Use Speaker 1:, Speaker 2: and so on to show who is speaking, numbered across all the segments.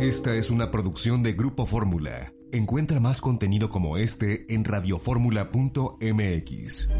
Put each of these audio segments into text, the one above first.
Speaker 1: Esta es una producción de Grupo Fórmula. Encuentra más contenido como este en radioformula.mx.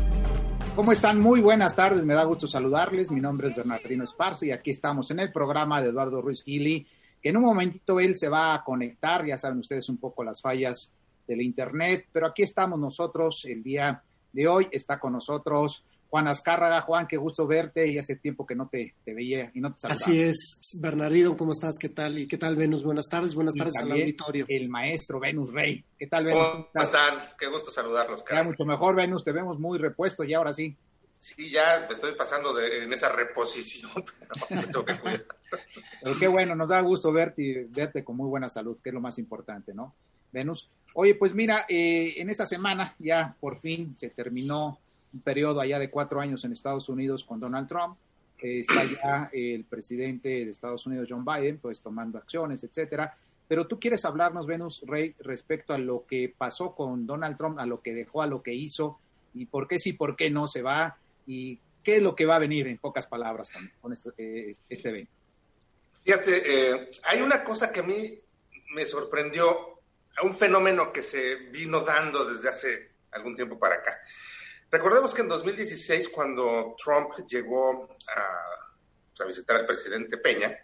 Speaker 2: ¿Cómo están? Muy buenas tardes, me da gusto saludarles. Mi nombre es Bernardino Esparza y aquí estamos en el programa de Eduardo Ruiz Gili, que en un momentito él se va a conectar, ya saben ustedes un poco las fallas del Internet, pero aquí estamos nosotros el día de hoy, está con nosotros Juan Azcárraga. Juan, qué gusto verte y hace tiempo que no te, veía y no te saludaba.
Speaker 3: Así es, Bernardino, ¿cómo estás? ¿Qué tal? ¿Y qué tal, Venus? Buenas tardes, buenas tardes al auditorio.
Speaker 2: El maestro Venus Rey. ¿Qué tal, Venus?
Speaker 4: ¿Cómo, están? Qué gusto saludarlos,
Speaker 2: cara. Ya mucho mejor, Venus, te vemos muy repuesto y ahora sí.
Speaker 4: Sí, ya me estoy pasando de, en esa reposición, pero tengo que cuidar.
Speaker 2: qué bueno, nos da gusto verte y verte con muy buena salud, que es lo más importante, ¿no? Venus. Oye, pues mira, eh, en esta semana ya por fin se terminó un periodo allá de cuatro años en Estados Unidos con Donald Trump. está ya el presidente de Estados Unidos, John Biden, pues tomando acciones, etcétera. Pero tú quieres hablarnos, Venus Rey, respecto a lo que pasó con Donald Trump, a lo que dejó, a lo que hizo, y por qué sí, por qué no se va, y qué es lo que va a venir, en pocas palabras, con, este, eh, este, evento.
Speaker 4: Fíjate, eh, hay una cosa que a mí me sorprendió, un fenómeno que se vino dando desde hace algún tiempo para acá. Recordemos que en 2016, cuando Trump llegó a, visitar al presidente Peña,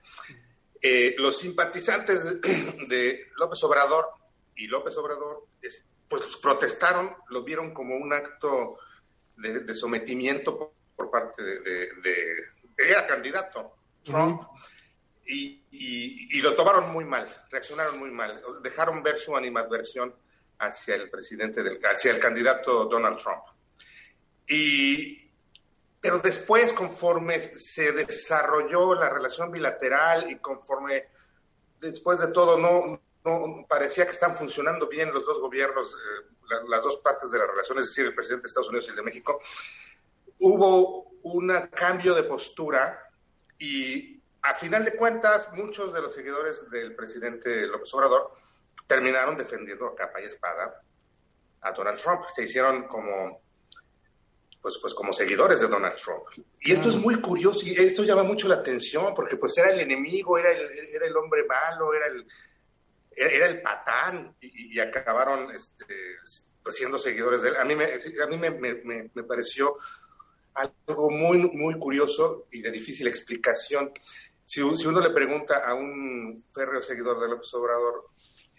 Speaker 4: eh, los simpatizantes de, López Obrador y López Obrador pues protestaron, lo vieron como un acto de, sometimiento por, parte de, era candidato Trump y, y, lo tomaron muy mal, reaccionaron muy mal, dejaron ver su animadversión hacia el presidente del hacia el candidato Donald Trump. Y, pero después, conforme se desarrolló la relación bilateral y conforme después de todo no, no parecía que están funcionando bien los dos gobiernos, eh, las dos partes de la relación, es decir, el presidente de Estados Unidos y el de México, hubo un cambio de postura y a final de cuentas muchos de los seguidores del presidente López Obrador terminaron defendiendo a capa y espada a Donald Trump. Se hicieron como pues, pues como seguidores de Donald Trump. Y esto es muy curioso y esto llama mucho la atención porque pues era el enemigo, era el, era el hombre malo, era el, era el patán y, acabaron este, pues, siendo seguidores de él. A mí, me, a mí me, me, pareció algo muy, muy curioso y de difícil explicación. Si, si uno le pregunta a un férreo seguidor de López Obrador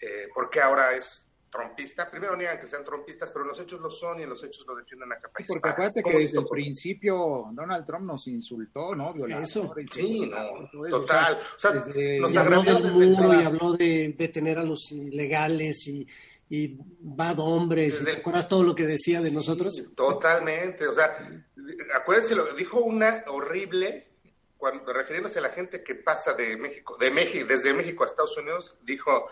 Speaker 4: eh, por qué ahora es trompista. Primero niegan que sean trompistas, pero los hechos lo son y los hechos lo defienden a capa
Speaker 2: Porque acuérdate que desde el principio Donald Trump nos insultó, ¿no?
Speaker 4: Eso, sí, no, total.
Speaker 3: O sea, nos y habló del muro y habló de detener a los ilegales y, y bad hombres. ¿Te acuerdas todo lo que decía de nosotros?
Speaker 4: Totalmente. O sea, acuérdense, lo dijo una horrible cuando refiriéndose a la gente que pasa de México, de México, desde México a Estados Unidos, dijo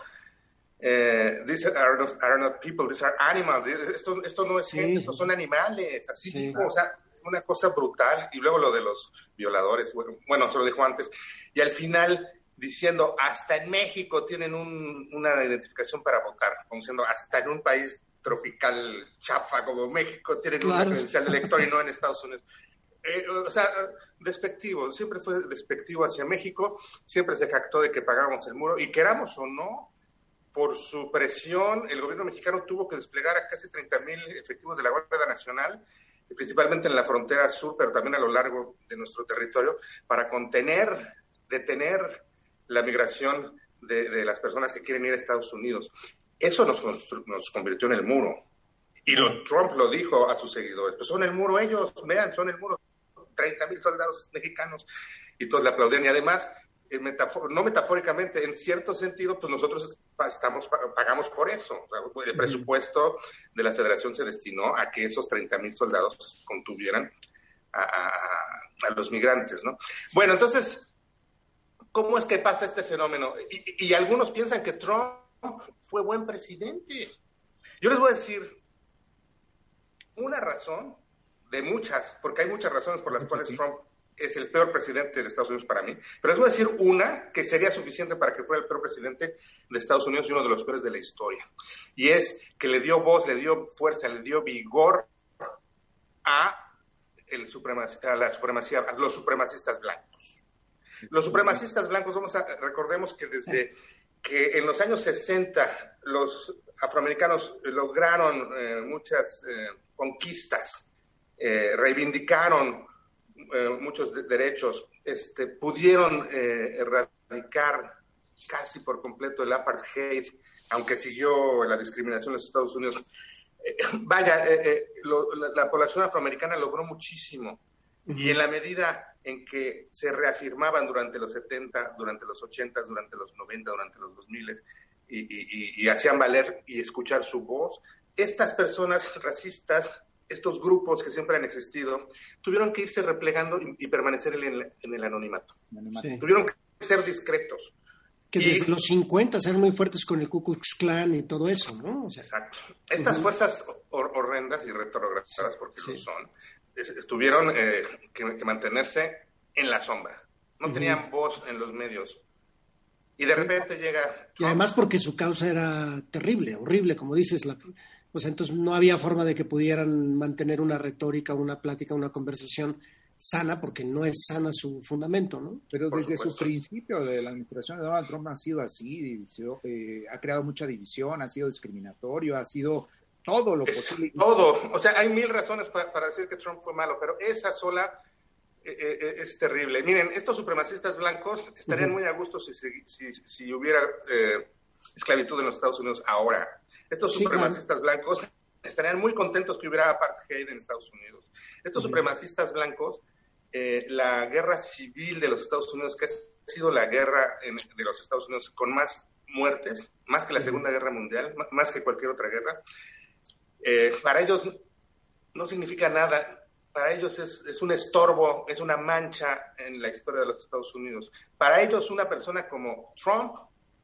Speaker 4: eh, these are not, are not, people, these are animals. Esto, esto no es gente, estos son animales. Así dijo, o sea, una cosa brutal. Y luego lo de los violadores, bueno, bueno, se lo dijo antes. Y al final diciendo, hasta en México tienen un, una identificación para votar, como diciendo, hasta en un país tropical chafa como México tienen una credencial de elector y no en Estados Unidos. Eh, o sea, despectivo, siempre fue despectivo hacia México, siempre se jactó de que pagamos el muro, y queramos o no, por su presión, el gobierno mexicano tuvo que desplegar a casi 30 mil efectivos de la Guardia Nacional, principalmente en la frontera sur, pero también a lo largo de nuestro territorio, para contener, detener la migración de, las personas que quieren ir a Estados Unidos. Eso nos, nos convirtió en el muro. Y lo, Trump lo dijo a sus seguidores, pues son el muro ellos, vean, son el muro, 30 mil soldados mexicanos. Y todos le aplaudían. Y además, no metafóricamente, en cierto sentido, pues nosotros estamos, pagamos por eso. el presupuesto de la federación se destinó a que esos 30 mil soldados contuvieran a, los migrantes, ¿no? Bueno, entonces, ¿cómo es que pasa este fenómeno? Y, y algunos piensan que Trump fue buen presidente. Yo les voy a decir una razón de muchas, porque hay muchas razones por las cuales Trump es el peor presidente de Estados Unidos para mí, pero les voy a decir una que sería suficiente para que fuera el peor presidente de Estados Unidos y uno de los peores de la historia. Y es que le dio voz, le dio fuerza, le dio vigor a, el a la supremacía, a los supremacistas blancos. Los supremacistas blancos, vamos a, recordemos que desde que en los años 60 los afroamericanos lograron eh, muchas eh, conquistas, eh, reivindicaron muchos derechos, este, pudieron erradicar casi por completo el apartheid, aunque siguió la discriminación en los Estados Unidos. vaya, la, la, población afroamericana logró muchísimo. Y en la medida en que se reafirmaban durante los 70, durante los 80, durante los 90, durante los 2000, y, hacían valer y escuchar su voz. Estas personas racistas, estos grupos que siempre han existido, tuvieron que irse replegando y, permanecer en el, anonimato. Tuvieron que ser discretos.
Speaker 3: Que desde los 50 eran muy fuertes con el Ku Klux Klan y todo eso, ¿no?
Speaker 4: exacto. Estas fuerzas horrendas y retrogradas, porque lo son, estuvieron eh, que, mantenerse en la sombra. No tenían voz en los medios. Y de repente llega...
Speaker 3: Y además porque su causa era terrible, horrible, como dices. La, pues entonces no había forma de que pudieran mantener una retórica, una plática, una conversación sana, porque no es sana su fundamento, ¿no?
Speaker 2: Pero desde su principio de la administración de Donald Trump ha sido así, eh, ha creado mucha división, ha sido discriminatorio, ha sido todo lo posible.
Speaker 4: Todo, o sea, hay mil razones para decir que Trump fue malo, pero esa sola eh, eh, eh, es terrible. Miren, estos supremacistas blancos estarían muy a gusto si, si, si, hubiera esclavitud en los Estados Unidos ahora. Estos supremacistas blancos estarían muy contentos que hubiera apartheid en Estados Unidos. Estos supremacistas blancos, la guerra civil de los Estados Unidos, que ha sido la guerra de los Estados Unidos con más muertes, más que la Segunda Guerra Mundial, más que cualquier otra guerra, para ellos no significa nada para ellos es, un estorbo, es una mancha en la historia de los Estados Unidos. Para ellos una persona como Trump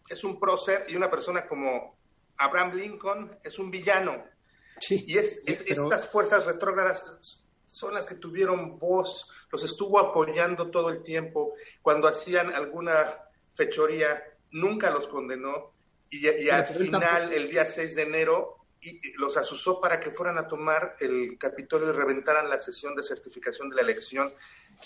Speaker 4: es un prócer y una persona como Abraham Lincoln es un villano. y es, estas fuerzas retrógradas son las que tuvieron voz, los estuvo apoyando todo el tiempo. Cuando hacían alguna fechoría, nunca los condenó. Y, y al final, el día 6 de enero, y los asusó para que fueran a tomar el Capitolio y reventaran la sesión de certificación de la elección.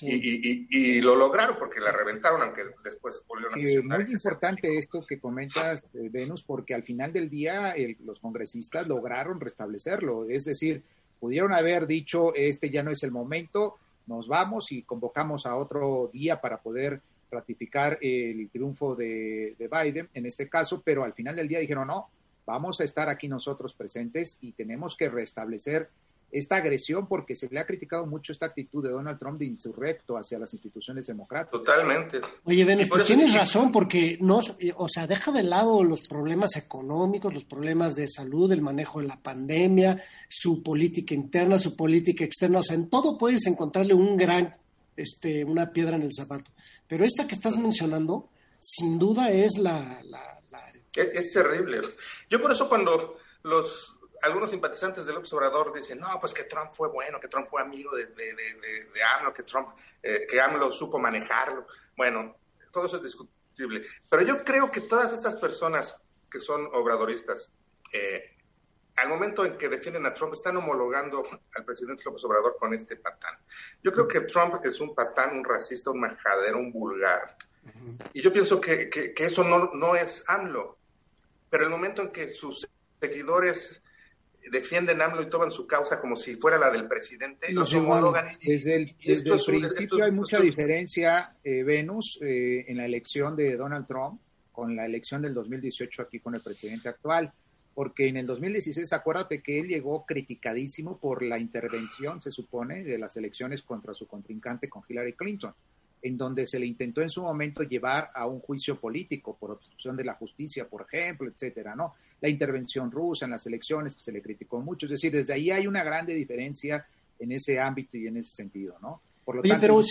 Speaker 4: Y, lo lograron porque la reventaron, aunque después volvieron a.
Speaker 2: Es muy importante esto que comentas, eh, Venus, porque al final del día los congresistas lograron restablecerlo. Es decir, pudieron haber dicho, este ya no es el momento, nos vamos y convocamos a otro día para poder ratificar el triunfo de, de Biden, en este caso, pero al final del día dijeron, no, vamos a estar aquí nosotros presentes y tenemos que restablecer esta agresión porque se le ha criticado mucho esta actitud de Donald Trump de insurrecto hacia las instituciones democráticas.
Speaker 4: Totalmente.
Speaker 3: Oye, Benes, pues tienes razón porque no, o sea, deja de lado los problemas económicos, los problemas de salud, el manejo de la pandemia, su política interna, su política externa, o sea, en todo puedes encontrarle un gran, este, una piedra en el zapato. Pero esta que estás mencionando, sin duda es la
Speaker 4: es, terrible. Yo por eso cuando los algunos simpatizantes del López Obrador dicen, no, pues que Trump fue bueno, que Trump fue amigo de, de, de, AMLO, que Trump, eh, que AMLO supo manejarlo. Bueno, todo eso es discutible. Pero yo creo que todas estas personas que son obradoristas, eh, al momento en que defienden a Trump, están homologando al presidente López Obrador con este patán. Yo creo que Trump es un patán, un racista, un majadero, un vulgar. Y yo pienso que, que, que eso no, no es AMLO pero el momento en que sus seguidores defienden AMLO y toman su causa como si fuera la del presidente, los homologan.
Speaker 2: desde el, desde el principio hay mucha diferencia, eh, Venus, eh, en la elección de Donald Trump con la elección del 2018 aquí con el presidente actual, porque en el 2016, acuérdate que él llegó criticadísimo por la intervención, se supone, de las elecciones contra su contrincante con Hillary Clinton en donde se le intentó en su momento llevar a un juicio político por obstrucción de la justicia, por ejemplo, etcétera, ¿no? La intervención rusa en las elecciones que se le criticó mucho, es decir, desde ahí hay una grande diferencia en ese ámbito y en ese sentido, ¿no?
Speaker 3: Por lo tanto, pero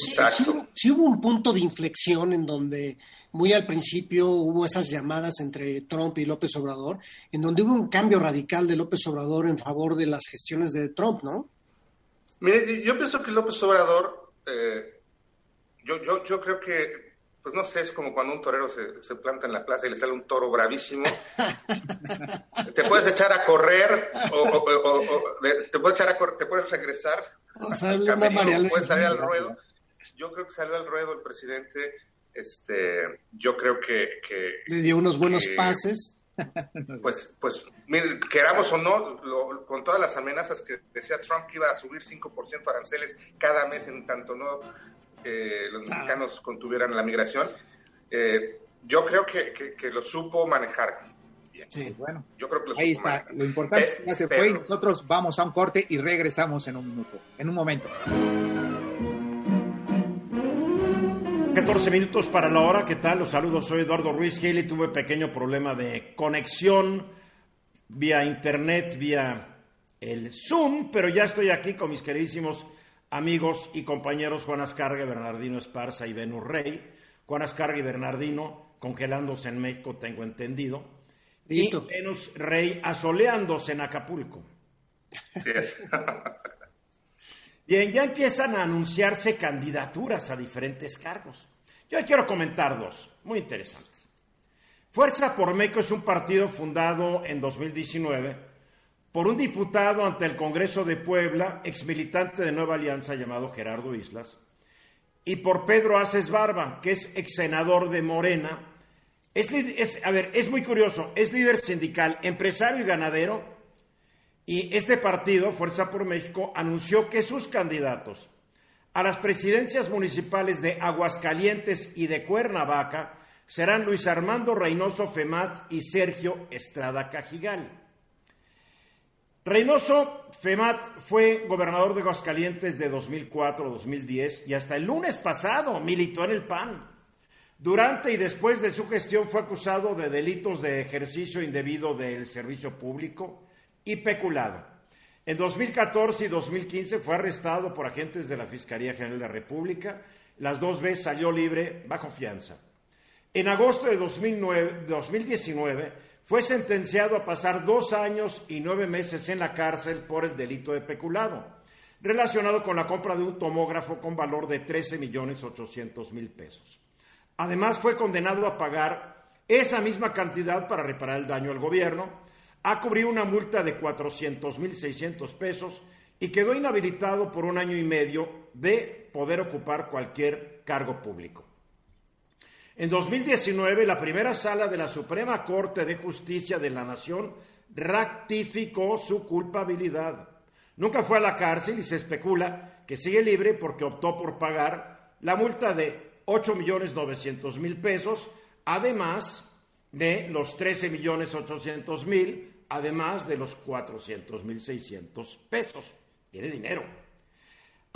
Speaker 3: sí, hubo un punto de inflexión en donde muy al principio hubo esas llamadas entre Trump y López Obrador, en donde hubo un cambio radical de López Obrador en favor de las gestiones de Trump, ¿no?
Speaker 4: Mire, yo pienso que López Obrador eh, yo, yo, yo creo que, pues no sé, es como cuando un torero se, se planta en la plaza y le sale un toro bravísimo. te puedes echar a correr o, te puedes echar a correr, te puedes regresar. O puedes salir al ruedo. Yo creo que salió al ruedo el presidente Este, yo creo que,
Speaker 3: le dio unos buenos pases.
Speaker 4: Pues, pues, queramos o no, con todas las amenazas que decía Trump que iba a subir 5% aranceles cada mes en tanto no eh, los mexicanos contuvieran la migración, eh, yo creo que, que, lo supo manejar.
Speaker 2: Sí, bueno. Yo creo que lo Ahí está. Lo importante es, que ya se fue y nosotros vamos a un corte y regresamos en un minuto, en un momento.
Speaker 5: 14 minutos para la hora, ¿qué tal? Los saludos, soy Eduardo Ruiz Haley. Tuve pequeño problema de conexión vía internet, vía el Zoom, pero ya estoy aquí con mis queridísimos amigos y compañeros Juan Ascarga, Bernardino Esparza y Venus Rey. Juan Ascarga y Bernardino congelándose en México, tengo entendido. Y Venus Rey asoleándose en Acapulco. Bien, ya empiezan a anunciarse candidaturas a diferentes cargos. Yo quiero comentar dos, muy interesantes. Fuerza por México es un partido fundado en 2019 por un diputado ante el Congreso de Puebla, exmilitante de Nueva Alianza llamado Gerardo Islas, y por Pedro Aces Barba, que es ex senador de Morena. Es, a ver, es muy curioso, es líder sindical, empresario y ganadero, y este partido, Fuerza por México, anunció que sus candidatos a las presidencias municipales de Aguascalientes y de Cuernavaca serán Luis Armando Reynoso Femat y Sergio Estrada Cajigal. Reynoso Femat fue gobernador de Aguascalientes de 2004 a 2010 y hasta el lunes pasado militó en el PAN. Durante y después de su gestión fue acusado de delitos de ejercicio indebido del servicio público, y peculado. En 2014 y 2015 fue arrestado por agentes de la Fiscalía General de la República. Las dos veces salió libre bajo fianza. En agosto de 2019 fue sentenciado a pasar dos años y nueve meses en la cárcel por el delito de peculado, relacionado con la compra de un tomógrafo con valor de 13 millones 800 mil pesos. Además, fue condenado a pagar esa misma cantidad para reparar el daño al gobierno ha cubrido una multa de 400.600 pesos y quedó inhabilitado por un año y medio de poder ocupar cualquier cargo público. En 2019, la primera sala de la Suprema Corte de Justicia de la Nación ratificó su culpabilidad. Nunca fue a la cárcel y se especula que sigue libre porque optó por pagar la multa de 8.900.000 pesos, además de los 13.800.000 además de los 400.600 pesos. Tiene dinero.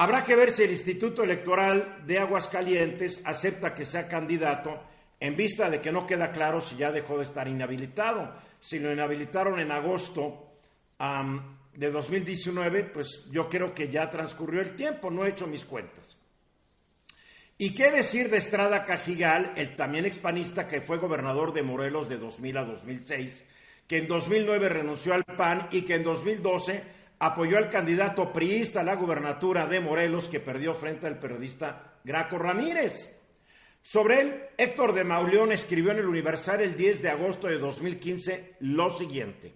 Speaker 5: Habrá que ver si el Instituto Electoral de Aguascalientes acepta que sea candidato en vista de que no queda claro si ya dejó de estar inhabilitado. Si lo inhabilitaron en agosto de 2019, pues yo creo que ya transcurrió el tiempo, no he hecho mis cuentas. ¿Y qué decir de Estrada Cajigal, el también expanista que fue gobernador de Morelos de 2000 a 2006 que en 2009 renunció al PAN y que en 2012 apoyó al candidato priista a la gubernatura de Morelos que perdió frente al periodista Graco Ramírez. Sobre él, Héctor de Mauleón escribió en el Universal el 10 de agosto de 2015 lo siguiente.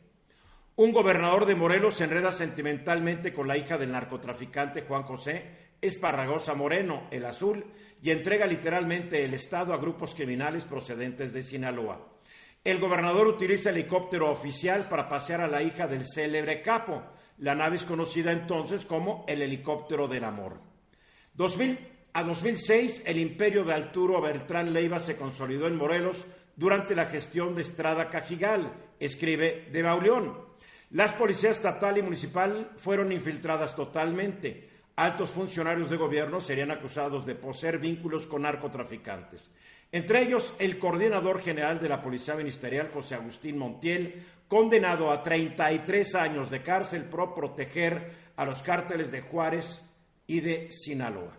Speaker 5: Un gobernador de Morelos se enreda sentimentalmente con la hija del narcotraficante Juan José Esparragosa Moreno, el azul, y entrega literalmente el Estado a grupos criminales procedentes de Sinaloa. El gobernador utiliza helicóptero oficial para pasear a la hija del célebre capo. La nave es conocida entonces como el helicóptero del amor. 2000 a 2006, el imperio de Arturo Beltrán Leiva se consolidó en Morelos durante la gestión de Estrada Cajigal, escribe de Bauleón. Las policías estatal y municipal fueron infiltradas totalmente. Altos funcionarios de gobierno serían acusados de poseer vínculos con narcotraficantes. Entre ellos, el coordinador general de la Policía Ministerial, José Agustín Montiel, condenado a 33 años de cárcel por proteger a los cárteles de Juárez y de Sinaloa.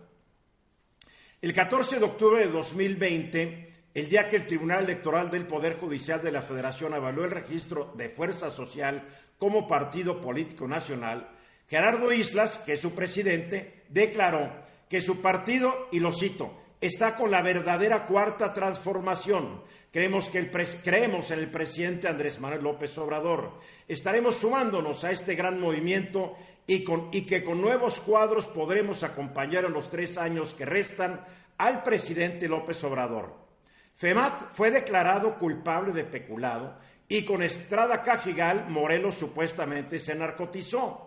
Speaker 5: El 14 de octubre de 2020, el día que el Tribunal Electoral del Poder Judicial de la Federación avaló el registro de Fuerza Social como partido político nacional, Gerardo Islas, que es su presidente, declaró que su partido, y lo cito, está con la verdadera cuarta transformación. Creemos, que el creemos en el presidente Andrés Manuel López Obrador. Estaremos sumándonos a este gran movimiento y, con, y que con nuevos cuadros podremos acompañar en los tres años que restan al presidente López Obrador. FEMAT fue declarado culpable de peculado y con Estrada Cajigal, Morelos supuestamente se narcotizó.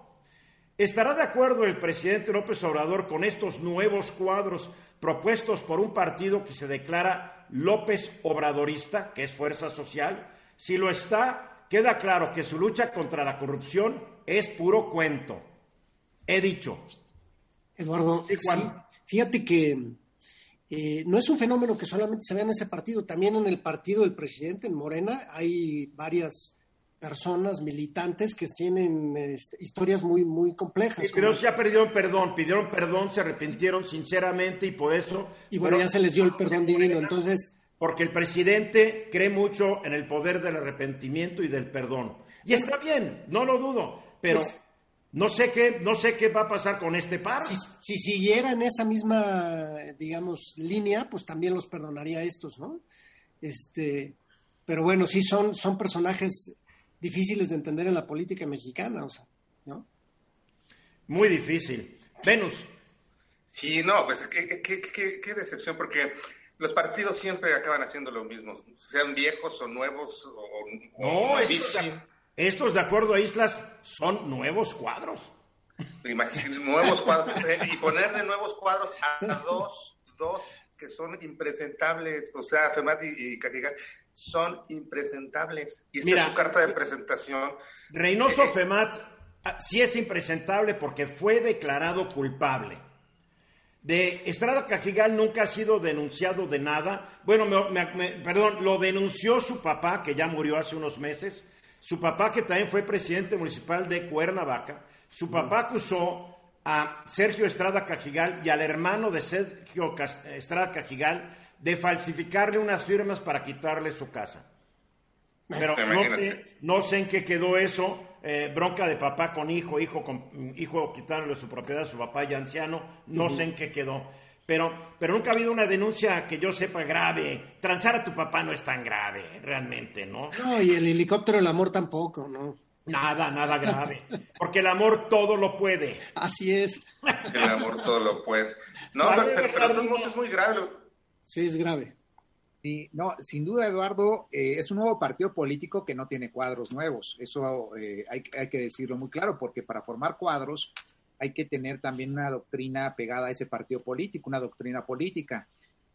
Speaker 5: ¿Estará de acuerdo el presidente López Obrador con estos nuevos cuadros propuestos por un partido que se declara López Obradorista, que es Fuerza Social? Si lo está, queda claro que su lucha contra la corrupción es puro cuento. He dicho.
Speaker 3: Eduardo, fíjate que eh, no es un fenómeno que solamente se ve en ese partido, también en el partido del presidente, en Morena, hay varias personas, militantes que tienen este, historias muy, muy complejas.
Speaker 5: pero ya pidieron perdón, pidieron perdón, se arrepintieron sinceramente y por eso...
Speaker 3: Y bueno, ya se les dio el perdón divino, entonces...
Speaker 5: Porque el presidente cree mucho en el poder del arrepentimiento y del perdón. Y está bien, no lo dudo, pero... Pues, no sé qué, no sé qué va a pasar con este par.
Speaker 3: Si, si siguiera en esa misma, digamos, línea, pues también los perdonaría a estos, ¿no? Este, pero bueno, sí son, son personajes difíciles de entender en la política mexicana, o sea, ¿no?
Speaker 5: Muy difícil. Venus.
Speaker 4: Sí, no, pues qué, qué, qué, qué decepción, porque los partidos siempre acaban haciendo lo mismo, sean viejos o nuevos o,
Speaker 5: no, estos, de acuerdo a Islas, son nuevos cuadros.
Speaker 4: nuevos cuadros. Eh, y poner de nuevos cuadros a dos, dos que son impresentables, o sea, Femati y, y son impresentables. Y esta es su carta de presentación.
Speaker 5: Reynoso eh, Femat ah, sí es impresentable porque fue declarado culpable. De Estrada Cajigal nunca ha sido denunciado de nada. Bueno, perdón, lo denunció su papá, que ya murió hace unos meses, su papá, que también fue presidente municipal de Cuernavaca, su papá acusó a Sergio Estrada Cajigal y al hermano de Sergio Estrada Cajigal de falsificarle unas firmas para quitarle su casa. Pero no sé, no sé en qué quedó eso. Eh, bronca de papá con hijo, hijo con hijo quitándole su propiedad a su papá ya anciano, no sé en qué quedó. Pero, pero nunca ha habido una denuncia que yo sepa grave. Transar a tu papá no es tan grave, realmente, ¿no?
Speaker 3: No, y el helicóptero del amor tampoco, ¿no?
Speaker 5: Nada, nada grave. Porque el amor todo lo puede.
Speaker 3: Así es.
Speaker 4: El amor todo lo puede. No, pero, pero, es muy grave.
Speaker 3: Sí, es grave.
Speaker 2: Sí, no, sin duda, Eduardo, eh, es un nuevo partido político que no tiene cuadros nuevos. Eso eh, hay, que decirlo muy claro, porque para formar cuadros hay que tener también una doctrina pegada a ese partido político, una doctrina política.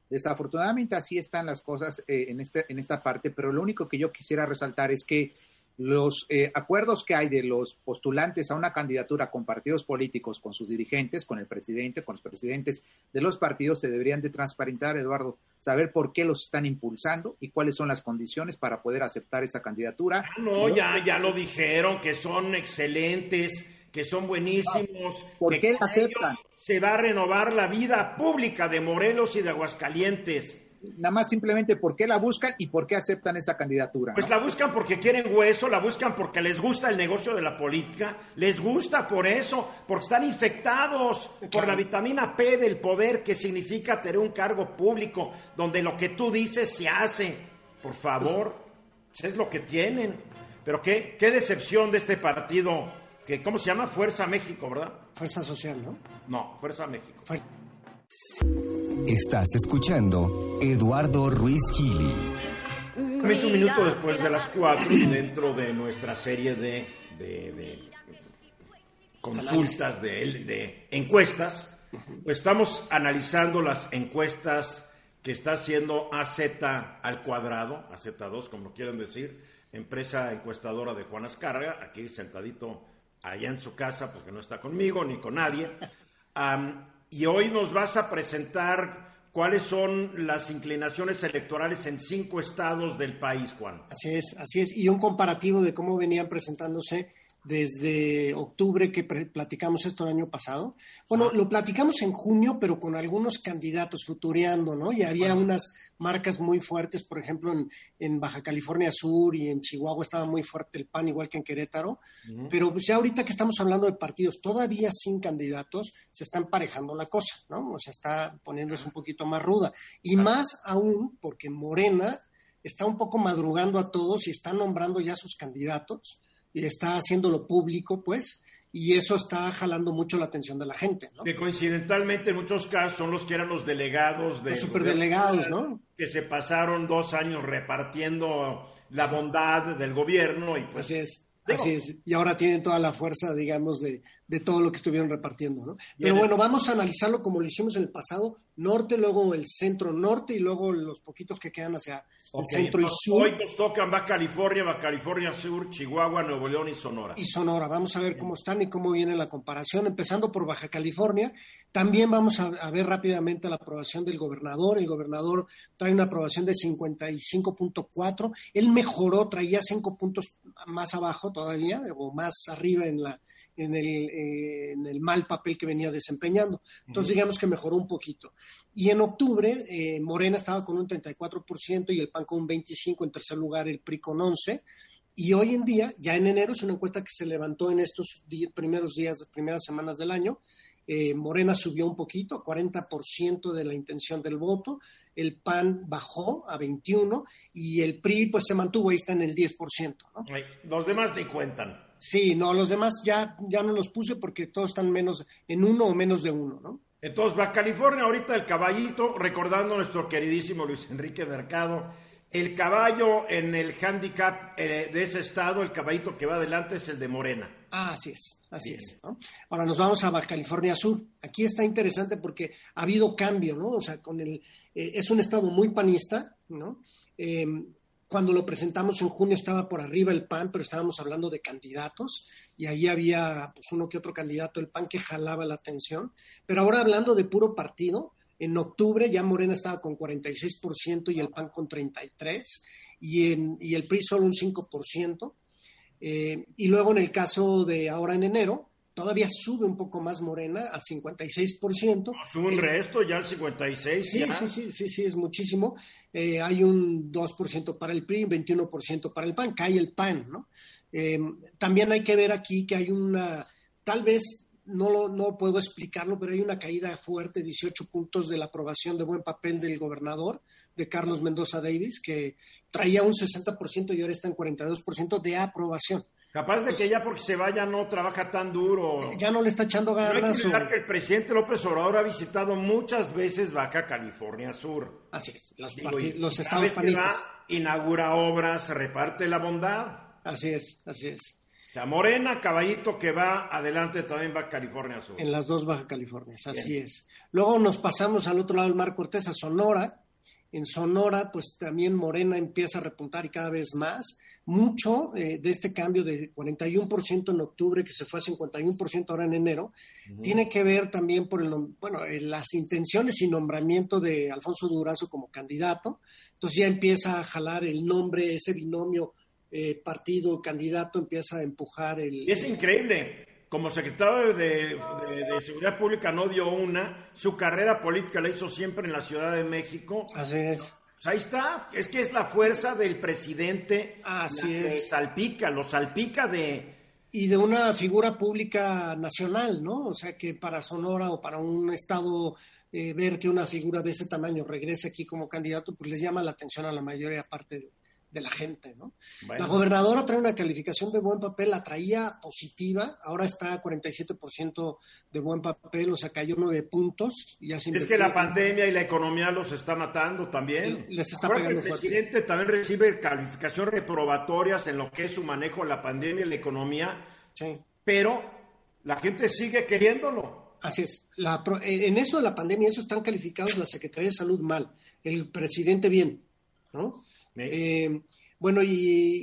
Speaker 2: Desafortunadamente así están las cosas eh, en, este, en esta parte, pero lo único que yo quisiera resaltar es que los eh, acuerdos que hay de los postulantes a una candidatura con partidos políticos, con sus dirigentes, con el presidente, con los presidentes de los partidos, se deberían de transparentar, Eduardo, saber por qué los están impulsando y cuáles son las condiciones para poder aceptar esa candidatura.
Speaker 5: Ah, no, ya, ya lo dijeron, que son excelentes, que son buenísimos.
Speaker 2: ¿Por qué aceptan?
Speaker 5: Se va a renovar la vida pública de Morelos y de Aguascalientes
Speaker 2: nada más simplemente por qué la buscan y por qué aceptan esa candidatura.
Speaker 5: Pues la buscan porque quieren hueso, la buscan porque les gusta el negocio de la política, les gusta por eso, porque están infectados por la vitamina P del poder que significa tener un cargo público donde lo que tú dices se hace. Por favor, es lo que tienen. Pero qué, qué decepción de este partido, que ¿cómo se llama? Fuerza México, ¿verdad?
Speaker 3: Fuerza Social, ¿no?
Speaker 5: No, Fuerza México.
Speaker 1: Estás escuchando Eduardo Ruiz Gili.
Speaker 5: Un minuto después de las cuatro, dentro de nuestra serie de, consultas, de, encuestas, pues estamos analizando las encuestas que está haciendo AZ al cuadrado, AZ2, como quieran decir, empresa encuestadora de Juan Ascarga, aquí sentadito allá en su casa, porque no está conmigo ni con nadie y hoy nos vas a presentar cuáles son las inclinaciones electorales en cinco estados del país, Juan.
Speaker 3: Así es, así es, y un comparativo de cómo venían presentándose desde octubre que platicamos esto el año pasado. Bueno, lo platicamos en junio, pero con algunos candidatos futureando, ¿no? Y había unas marcas muy fuertes, por ejemplo, en, Baja California Sur y en Chihuahua estaba muy fuerte el PAN, igual que en Querétaro. Pero pues, ya ahorita que estamos hablando de partidos todavía sin candidatos, se está emparejando la cosa, ¿no? O sea, está poniéndose un poquito más ruda. Y más aún porque Morena está un poco madrugando a todos y está nombrando ya sus candidatos y está haciéndolo público, pues, y eso está jalando mucho la atención de la gente, ¿no?
Speaker 5: Que coincidentalmente en muchos casos son los que eran los delegados de...
Speaker 3: Los superdelegados, ¿no?
Speaker 5: Que se pasaron dos años repartiendo la bondad del gobierno y pues...
Speaker 3: Así es. Así es, y ahora tienen toda la fuerza, digamos, de, de todo lo que estuvieron repartiendo, ¿no? Pero bueno, vamos a analizarlo como lo hicimos en el pasado, norte, luego el centro norte y luego los poquitos que quedan hacia el centro y sur.
Speaker 5: Hoy nos tocan Baja California, Baja California Sur, Chihuahua, Nuevo León y Sonora.
Speaker 3: Y Sonora, vamos a ver cómo están y cómo viene la comparación, empezando por Baja California. También vamos a, a ver rápidamente la aprobación del gobernador. El gobernador trae una aprobación de 55.4. Él mejoró, traía cinco puntos más abajo todavía, o más arriba en la en el, eh, en el mal papel que venía desempeñando. Entonces, digamos que mejoró un poquito. Y en octubre, eh, Morena estaba con un 34% y el PAN con un 25%, en tercer lugar el PRI con 11%. Y hoy en día, ya en enero, es una encuesta que se levantó en estos primeros días, primeras semanas del año, eh, Morena subió un poquito, 40% de la intención del voto, el PAN bajó a 21% y el PRI pues se mantuvo, ahí está en el 10%. ¿no?
Speaker 5: Los demás ni cuentan.
Speaker 3: Sí, no, los demás ya, ya no los puse porque todos están menos, en uno o menos de uno, ¿no?
Speaker 5: Entonces, va California, ahorita el caballito, recordando a nuestro queridísimo Luis Enrique Mercado, el caballo en el handicap eh, de ese estado, el caballito que va adelante es el de Morena.
Speaker 3: Ah, así es, así es. ¿no? Ahora nos vamos a Baja California Sur. Aquí está interesante porque ha habido cambio, ¿no? O sea, con el, eh, es un estado muy panista, ¿no? Eh, cuando lo presentamos en junio estaba por arriba el PAN, pero estábamos hablando de candidatos y ahí había pues uno que otro candidato del PAN que jalaba la atención. Pero ahora hablando de puro partido, en octubre ya Morena estaba con 46% y el PAN con 33% y, en, y el PRI solo un 5%. Eh, y luego en el caso de ahora en enero, todavía sube un poco más Morena al 56%.
Speaker 5: Sube un resto, ya al 56%.
Speaker 3: Sí,
Speaker 5: ya.
Speaker 3: sí, sí, sí, sí, es muchísimo. Eh, hay un 2% para el PRI, 21% para el PAN, cae el PAN, ¿no? Eh, también hay que ver aquí que hay una, tal vez no, lo, no puedo explicarlo, pero hay una caída fuerte, 18 puntos de la aprobación de buen papel del gobernador, de Carlos Mendoza Davis, que traía un 60% y ahora está en 42% de aprobación.
Speaker 5: Capaz de que ya porque se vaya no trabaja tan duro.
Speaker 3: Ya no le está echando ganas.
Speaker 5: No hay que olvidar que el presidente López Obrador ha visitado muchas veces Baja California Sur.
Speaker 3: Así es, los,
Speaker 5: Digo, y-
Speaker 3: los estados panistas.
Speaker 5: va, inaugura obras, reparte la bondad.
Speaker 3: Así es, así es.
Speaker 5: Sea, Morena, caballito que va adelante también va California Sur.
Speaker 3: En las dos Baja Californias, así es. Luego nos pasamos al otro lado del Mar Cortés, a Sonora. En Sonora, pues también Morena empieza a repuntar y cada vez más. Mucho eh, de este cambio de 41% en octubre, que se fue a 51% ahora en enero, tiene que ver también por el, bueno, eh, las intenciones y nombramiento de Alfonso Durazo como candidato. Entonces ya empieza a jalar el nombre, ese binomio eh, partido, candidato, empieza a empujar el...
Speaker 5: Es increíble. Como secretario de, de- de Seguridad Pública no dio una, su carrera política la hizo siempre en la Ciudad de México.
Speaker 3: Así es.
Speaker 5: Pues ahí está, es que es la fuerza del presidente.
Speaker 3: Así
Speaker 5: la que
Speaker 3: es.
Speaker 5: Salpica, lo salpica de...
Speaker 3: y de una figura pública nacional, ¿no? O sea, que para Sonora o para un estado eh, ver que una figura de ese tamaño regrese aquí como candidato, pues les llama la atención a la mayoría parte de, de la gente, ¿no?
Speaker 5: Bueno.
Speaker 3: La gobernadora trae una calificación de buen papel, la traía positiva, ahora está a 47% de buen papel, o sea, cayó nueve puntos. y Ya se
Speaker 5: Es que la pandemia y la economía los está matando también.
Speaker 3: Les está
Speaker 5: Ahora
Speaker 3: pegando
Speaker 5: El
Speaker 3: fuerte.
Speaker 5: presidente también recibe calificaciones reprobatorias en lo que es su manejo de la pandemia y la economía,
Speaker 3: Sí.
Speaker 5: pero la gente sigue queriéndolo.
Speaker 3: Así es. La en eso de la pandemia, eso están calificados la Secretaría de Salud mal, el presidente bien, ¿no? Eh, bueno, y,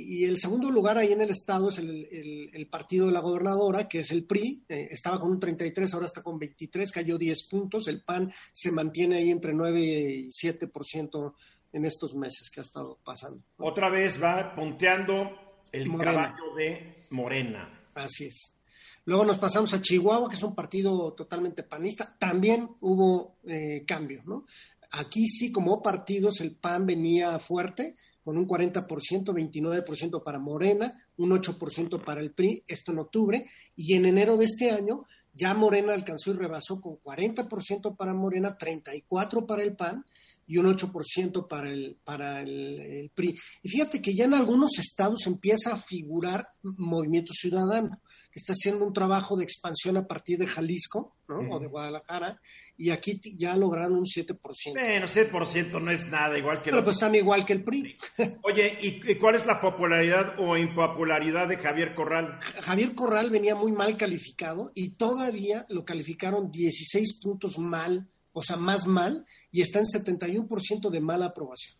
Speaker 3: y el segundo lugar ahí en el estado es el, el- el partido de la gobernadora, que es el PRI, eh, estaba con un 33, ahora está con 23, cayó 10 puntos, el PAN se mantiene ahí entre 9 y 7% en estos meses que ha estado pasando.
Speaker 5: Otra vez va punteando el
Speaker 3: Morena.
Speaker 5: caballo de Morena.
Speaker 3: Así es. Luego nos pasamos a Chihuahua, que es un partido totalmente panista. También hubo eh, cambios, ¿no? Aquí sí, como partidos, el PAN venía fuerte, con un 40%, 29% para Morena, un 8% para el PRI, esto en octubre, y en enero de este año ya Morena alcanzó y rebasó con 40% para Morena, 34% para el PAN y un 8% para el, para el, PRI. Y fíjate que ya en algunos estados empieza a figurar Movimiento Ciudadano, está haciendo un trabajo de expansión a partir de Jalisco, ¿no? O de Guadalajara, y aquí ya lograron un 7%.
Speaker 5: Bueno, 7% no es nada, igual que...
Speaker 3: Pero pues están igual que el PRI.
Speaker 5: Oye, ¿y cuál es la popularidad o impopularidad de Javier Corral?
Speaker 3: Javier Corral venía muy mal calificado y todavía lo calificaron 16 puntos mal, o sea, más mal, y está en 71% de mala aprobación.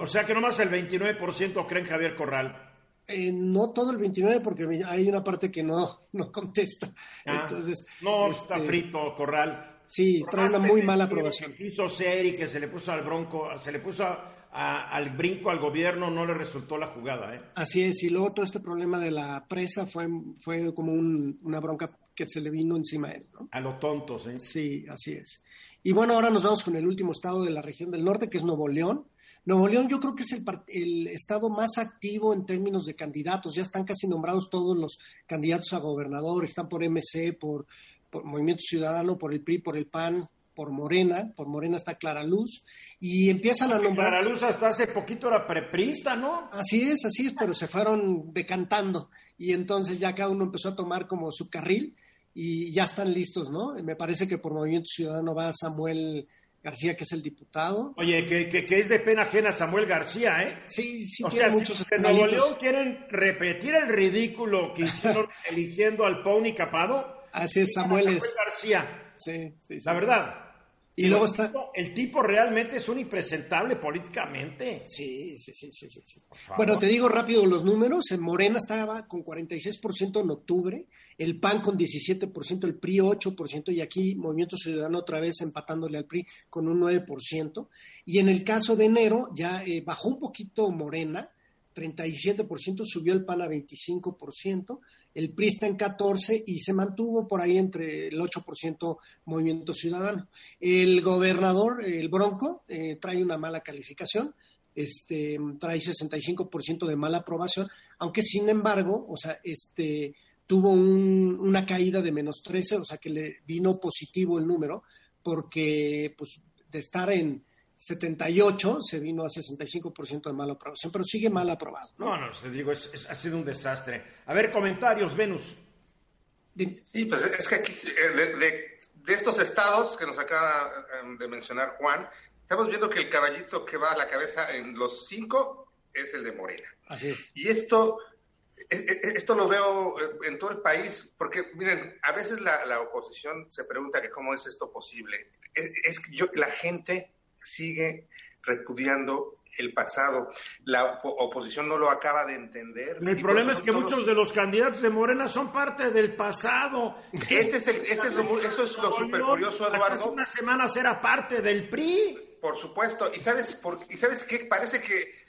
Speaker 5: O sea que nomás el 29% creen Javier Corral.
Speaker 3: Eh, no todo el 29 porque hay una parte que no, no contesta. Ah, Entonces,
Speaker 5: no, está este, frito Corral.
Speaker 3: Sí, trae una muy mala aprobación.
Speaker 5: Que quiso ser y que se le puso al bronco, se le puso al brinco al gobierno, no le resultó la jugada. ¿eh?
Speaker 3: Así es, y luego todo este problema de la presa fue, fue como una bronca que se le vino encima a él. ¿no?
Speaker 5: A lo tonto, sí.
Speaker 3: Sí, así es. Y bueno, ahora nos vamos con el último estado de la región del norte, que es Nuevo León. Nuevo León yo creo que es el, estado más activo en términos de candidatos. Ya están casi nombrados todos los candidatos a gobernador. Están por MC, por, Movimiento Ciudadano, por el PRI, por el PAN, por Morena. Por Morena está Clara Luz. Y empiezan a nombrar...
Speaker 5: Clara Luz hasta hace poquito era preprista, ¿no?
Speaker 3: Así es, así es, pero se fueron decantando. Y entonces ya cada uno empezó a tomar como su carril y ya están listos, ¿no? Me parece que por Movimiento Ciudadano va Samuel García, que es el diputado.
Speaker 5: Oye, que, que, es de pena ajena Samuel García, ¿eh?
Speaker 3: Sí, sí,
Speaker 5: o sea, muchos en Nuevo León quieren repetir el ridículo que hicieron eligiendo al Pauni Capado.
Speaker 3: Así es, Samuel, es.
Speaker 5: García.
Speaker 3: Sí, sí, sí.
Speaker 5: La verdad.
Speaker 3: Y, luego está.
Speaker 5: el tipo realmente es un impresentable políticamente.
Speaker 3: Sí, sí, sí, sí. sí. Bueno, te digo rápido los números. En Morena estaba con 46% en octubre, el PAN con 17%, el PRI 8%, y aquí Movimiento Ciudadano otra vez empatándole al PRI con un 9%. Y en el caso de enero ya eh, bajó un poquito Morena, 37%, subió el PAN a 25% el PRI está en 14 y se mantuvo por ahí entre el 8% Movimiento Ciudadano. El gobernador, el Bronco, eh, trae una mala calificación, este, trae 65% de mala aprobación, aunque sin embargo, o sea, este, tuvo una caída de menos 13, o sea que le vino positivo el número, porque pues de estar en 78 se vino a 65% de mala aprobación, pero sigue mal aprobado.
Speaker 5: No, no, no digo, ha sido un desastre. A ver, comentarios, Venus.
Speaker 4: Sí, pues es que aquí, eh, de, estos estados que nos acaba em, de mencionar Juan, estamos viendo que el caballito que va a la cabeza en los cinco es el de Morena.
Speaker 3: Así es.
Speaker 4: Y esto, esto lo veo eh, en todo el país, porque miren, a veces la, oposición se pregunta que cómo es esto posible. Es, es yo, la gente sigue repudiando el pasado. La oposición no lo acaba de entender.
Speaker 5: El problema es que muchos de los candidatos de Morena son parte del pasado.
Speaker 4: Este es es lo, eso es lo súper curioso, Eduardo. Hace
Speaker 5: unas semanas era parte del PRI.
Speaker 4: Por supuesto. Y sabes, por, y sabes qué? Parece que,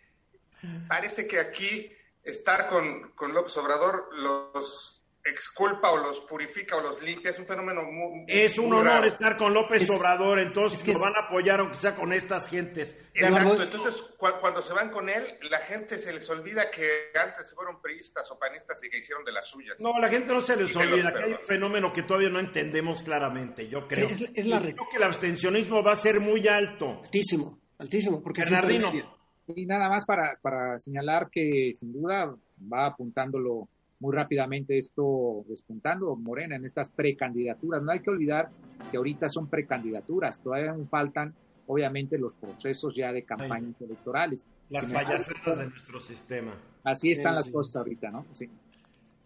Speaker 4: parece que aquí estar con, con López Obrador los exculpa o los purifica o los limpia, es un fenómeno muy...
Speaker 5: Es un honor estar con López Obrador, entonces que nos van a apoyar aunque sea con estas gentes.
Speaker 4: Exacto, entonces cuando se van con él, la gente se les olvida que antes fueron priistas o panistas y que hicieron de las suyas.
Speaker 5: No, la gente no se les olvida, que hay un fenómeno que todavía no entendemos claramente, yo creo.
Speaker 3: Es, la
Speaker 5: creo que el abstencionismo va a ser muy alto.
Speaker 3: Altísimo, altísimo, porque
Speaker 5: Bernardino.
Speaker 2: Y nada más para, para señalar que sin duda va apuntándolo muy rápidamente esto despuntando, Morena, en estas precandidaturas. No hay que olvidar que ahorita son precandidaturas, todavía faltan, obviamente, los procesos ya de campañas electorales.
Speaker 5: Las payasadas de nuestro sistema.
Speaker 2: Así están las cosas ahorita, ¿no? Sí.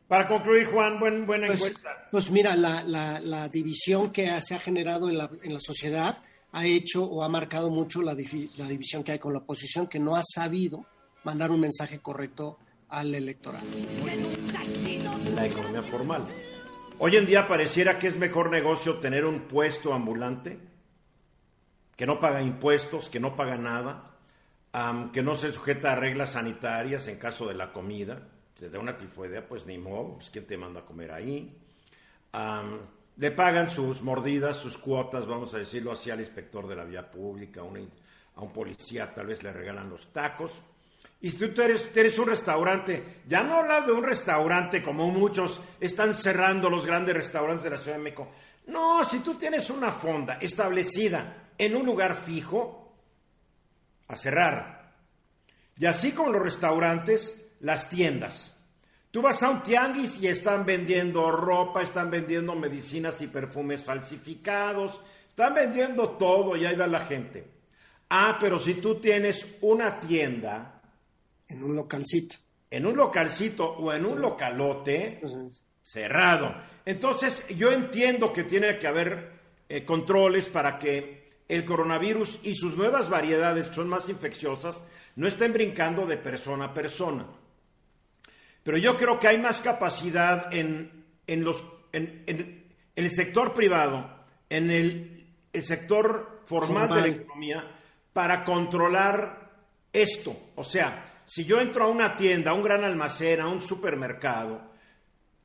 Speaker 5: Para concluir, Juan, buen, buena
Speaker 3: pues,
Speaker 5: encuesta.
Speaker 3: Pues mira, la, la, división que se ha generado en la, en la sociedad ha hecho o ha marcado mucho la, la división que hay con la oposición, que no ha sabido mandar un mensaje correcto al electorado.
Speaker 5: La economía formal. Hoy en día pareciera que es mejor negocio tener un puesto ambulante, que no paga impuestos, que no paga nada, que no se sujeta a reglas sanitarias en caso de la comida. Te da una tifoidea, pues ni modo, pues ¿quién te manda a comer ahí? Le pagan sus mordidas, sus cuotas, vamos a decirlo así, al inspector de la vía pública, a un policía tal vez le regalan los tacos y tú eres, un restaurante, ya no hablas de un restaurante como muchos están cerrando los grandes restaurantes de la Ciudad de México. No, si tú tienes una fonda establecida en un lugar fijo, a cerrar. Y así como los restaurantes, las tiendas. Tú vas a un tianguis y están vendiendo ropa, están vendiendo medicinas y perfumes falsificados, están vendiendo todo y ahí va la gente. Ah, pero si tú tienes una tienda.
Speaker 3: En un localcito.
Speaker 5: En un localcito o en un localote cerrado. Entonces, yo entiendo que tiene que haber eh, controles para que el coronavirus y sus nuevas variedades, que son más infecciosas, no estén brincando de persona a persona. Pero yo creo que hay más capacidad en, los, en, el sector privado, en el, sector formal, de la economía, para controlar esto. O sea, si yo entro a una tienda, a un gran almacén, a un supermercado,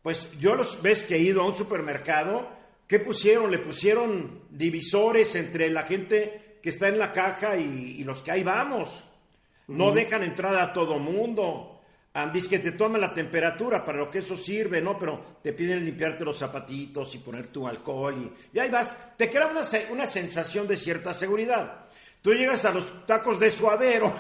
Speaker 5: pues yo los ves que he ido a un supermercado, ¿qué pusieron? Le pusieron divisores entre la gente que está en la caja y, los que ahí vamos. No dejan entrada a todo mundo. Dice que te toman la temperatura, para lo que eso sirve, ¿no? Pero te piden limpiarte los zapatitos y poner tu alcohol y, ahí vas. Te crea una, una sensación de cierta seguridad. Tú llegas a los tacos de suadero,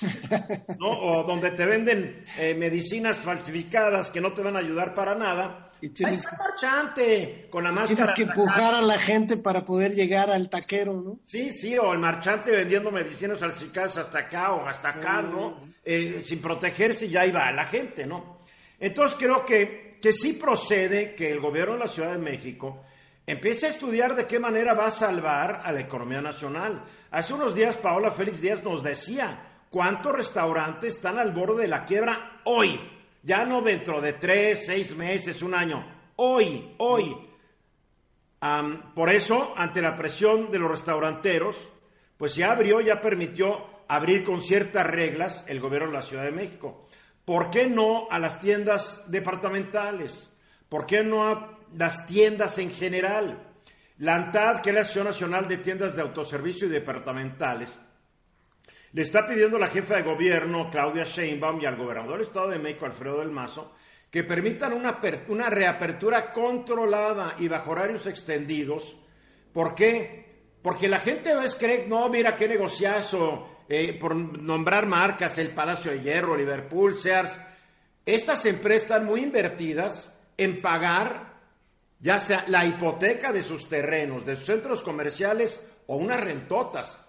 Speaker 5: ¿no? O donde te venden eh, medicinas falsificadas que no te van a ayudar para nada. Y tienes, marchante con la máscara.
Speaker 3: Tienes que empujar a la gente para poder llegar al taquero, ¿no?
Speaker 5: Sí, sí, o el marchante vendiendo medicinas falsificadas hasta acá o hasta acá, ¿no? Eh, sin protegerse ya iba la gente, ¿no? Entonces creo que, que sí procede que el gobierno de la Ciudad de México Empieza a estudiar de qué manera va a salvar a la economía nacional. Hace unos días Paola Félix Díaz nos decía cuántos restaurantes están al borde de la quiebra hoy, ya no dentro de tres, seis meses, un año, hoy, hoy. por eso, ante la presión de los restauranteros, pues ya abrió, ya permitió abrir con ciertas reglas el gobierno de la Ciudad de México. ¿Por qué no a las tiendas departamentales? ¿Por qué no a las tiendas en general. La ANTAD, que es la Asociación Nacional de Tiendas de Autoservicio y Departamentales, le está pidiendo la jefa de gobierno, Claudia Sheinbaum, y al gobernador del Estado de México, Alfredo del Mazo, que permitan una, una reapertura controlada y bajo horarios extendidos. ¿Por qué? Porque la gente va a creer, no, mira qué negociazo, eh, por nombrar marcas, el Palacio de Hierro, Liverpool, Sears. Estas empresas están muy invertidas en pagar ya sea la hipoteca de sus terrenos, de sus centros comerciales o unas rentotas.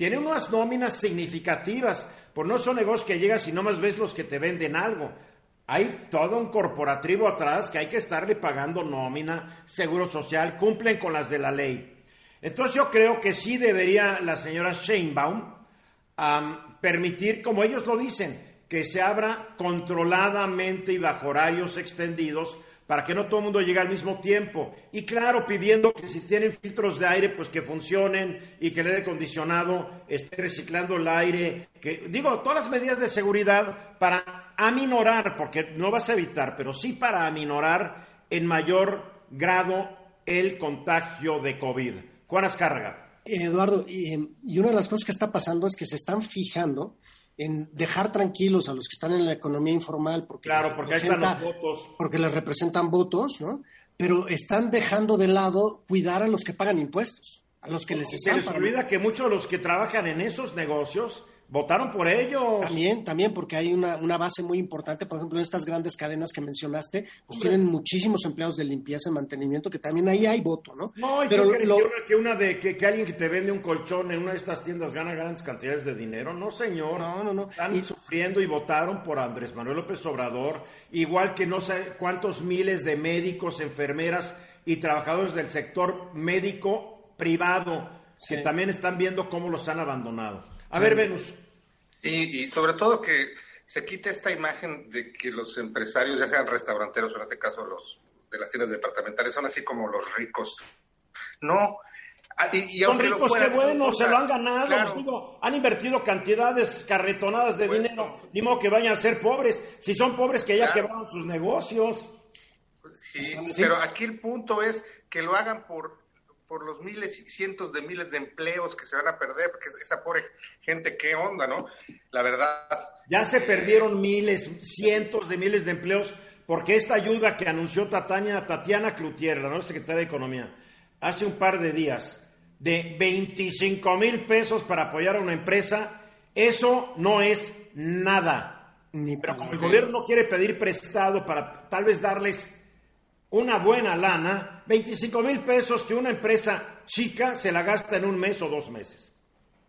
Speaker 5: Tiene unas nóminas significativas, pues no son negocios que llegas y nomás ves los que te venden algo. Hay todo un corporativo atrás que hay que estarle pagando nómina, seguro social, cumplen con las de la ley. Entonces yo creo que sí debería la señora Sheinbaum permitir, como ellos lo dicen, que se abra controladamente y bajo horarios extendidos para que no todo el mundo llegue al mismo tiempo. Y claro, pidiendo que si tienen filtros de aire, pues que funcionen y que el aire acondicionado esté reciclando el aire. Que, digo, todas las medidas de seguridad para aminorar, porque no vas a evitar, pero sí para aminorar en mayor grado el contagio de COVID. Juan Azcárraga.
Speaker 3: Eduardo, y, y una de las cosas que está pasando es que se están fijando en dejar tranquilos a los que están en la economía informal porque,
Speaker 5: claro, porque, están los votos.
Speaker 3: porque les representan votos, ¿no? Pero están dejando de lado cuidar a los que pagan impuestos, a los que les están
Speaker 5: pagando. Se olvida que muchos de los que trabajan en esos negocios votaron por ellos.
Speaker 3: También, también, porque hay una, una, base muy importante, por ejemplo, en estas grandes cadenas que mencionaste, pues tienen muchísimos empleados de limpieza y mantenimiento, que también ahí hay voto, ¿no?
Speaker 5: No, y Pero lo, que una de que, alguien que te vende un colchón en una de estas tiendas gana grandes cantidades de dinero, no señor.
Speaker 3: No, no, no.
Speaker 5: Están sufriendo y votaron por Andrés Manuel López Obrador, igual que no sé cuántos miles de médicos, enfermeras y trabajadores del sector médico privado que también están viendo cómo los han abandonado. A ver, Venus.
Speaker 4: Y, sobre todo que se quite esta imagen de que los empresarios, ya sean restauranteros o en este caso los de las tiendas departamentales, son así como los ricos. No.
Speaker 5: Ah, y, son ricos, qué bueno, se lo han ganado. han invertido cantidades carretonadas de pues, dinero, ni modo que vayan a ser pobres. Si son pobres, que ya quebraron sus negocios.
Speaker 4: Sí, pero aquí el punto es que lo hagan por por los miles y cientos de miles de empleos que se van a perder, porque esa pobre gente, ¿qué onda, no? La verdad.
Speaker 5: Ya se perdieron miles, cientos de miles de empleos, porque esta ayuda que anunció Tatiana, Tatiana Cloutier, la nueva secretaria de Economía, hace un par de días, de 25 mil pesos para apoyar a una empresa, eso no es nada. Pero como el gobierno no quiere pedir prestado para tal vez darles una buena lana, 25 mil pesos que una empresa chica se la gasta en un mes o dos meses.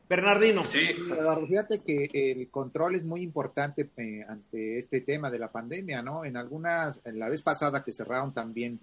Speaker 5: Bernardino.
Speaker 2: Sí. Fíjate que el control es muy importante eh, ante este tema de la pandemia, ¿no? En algunas, en la vez pasada que cerraron también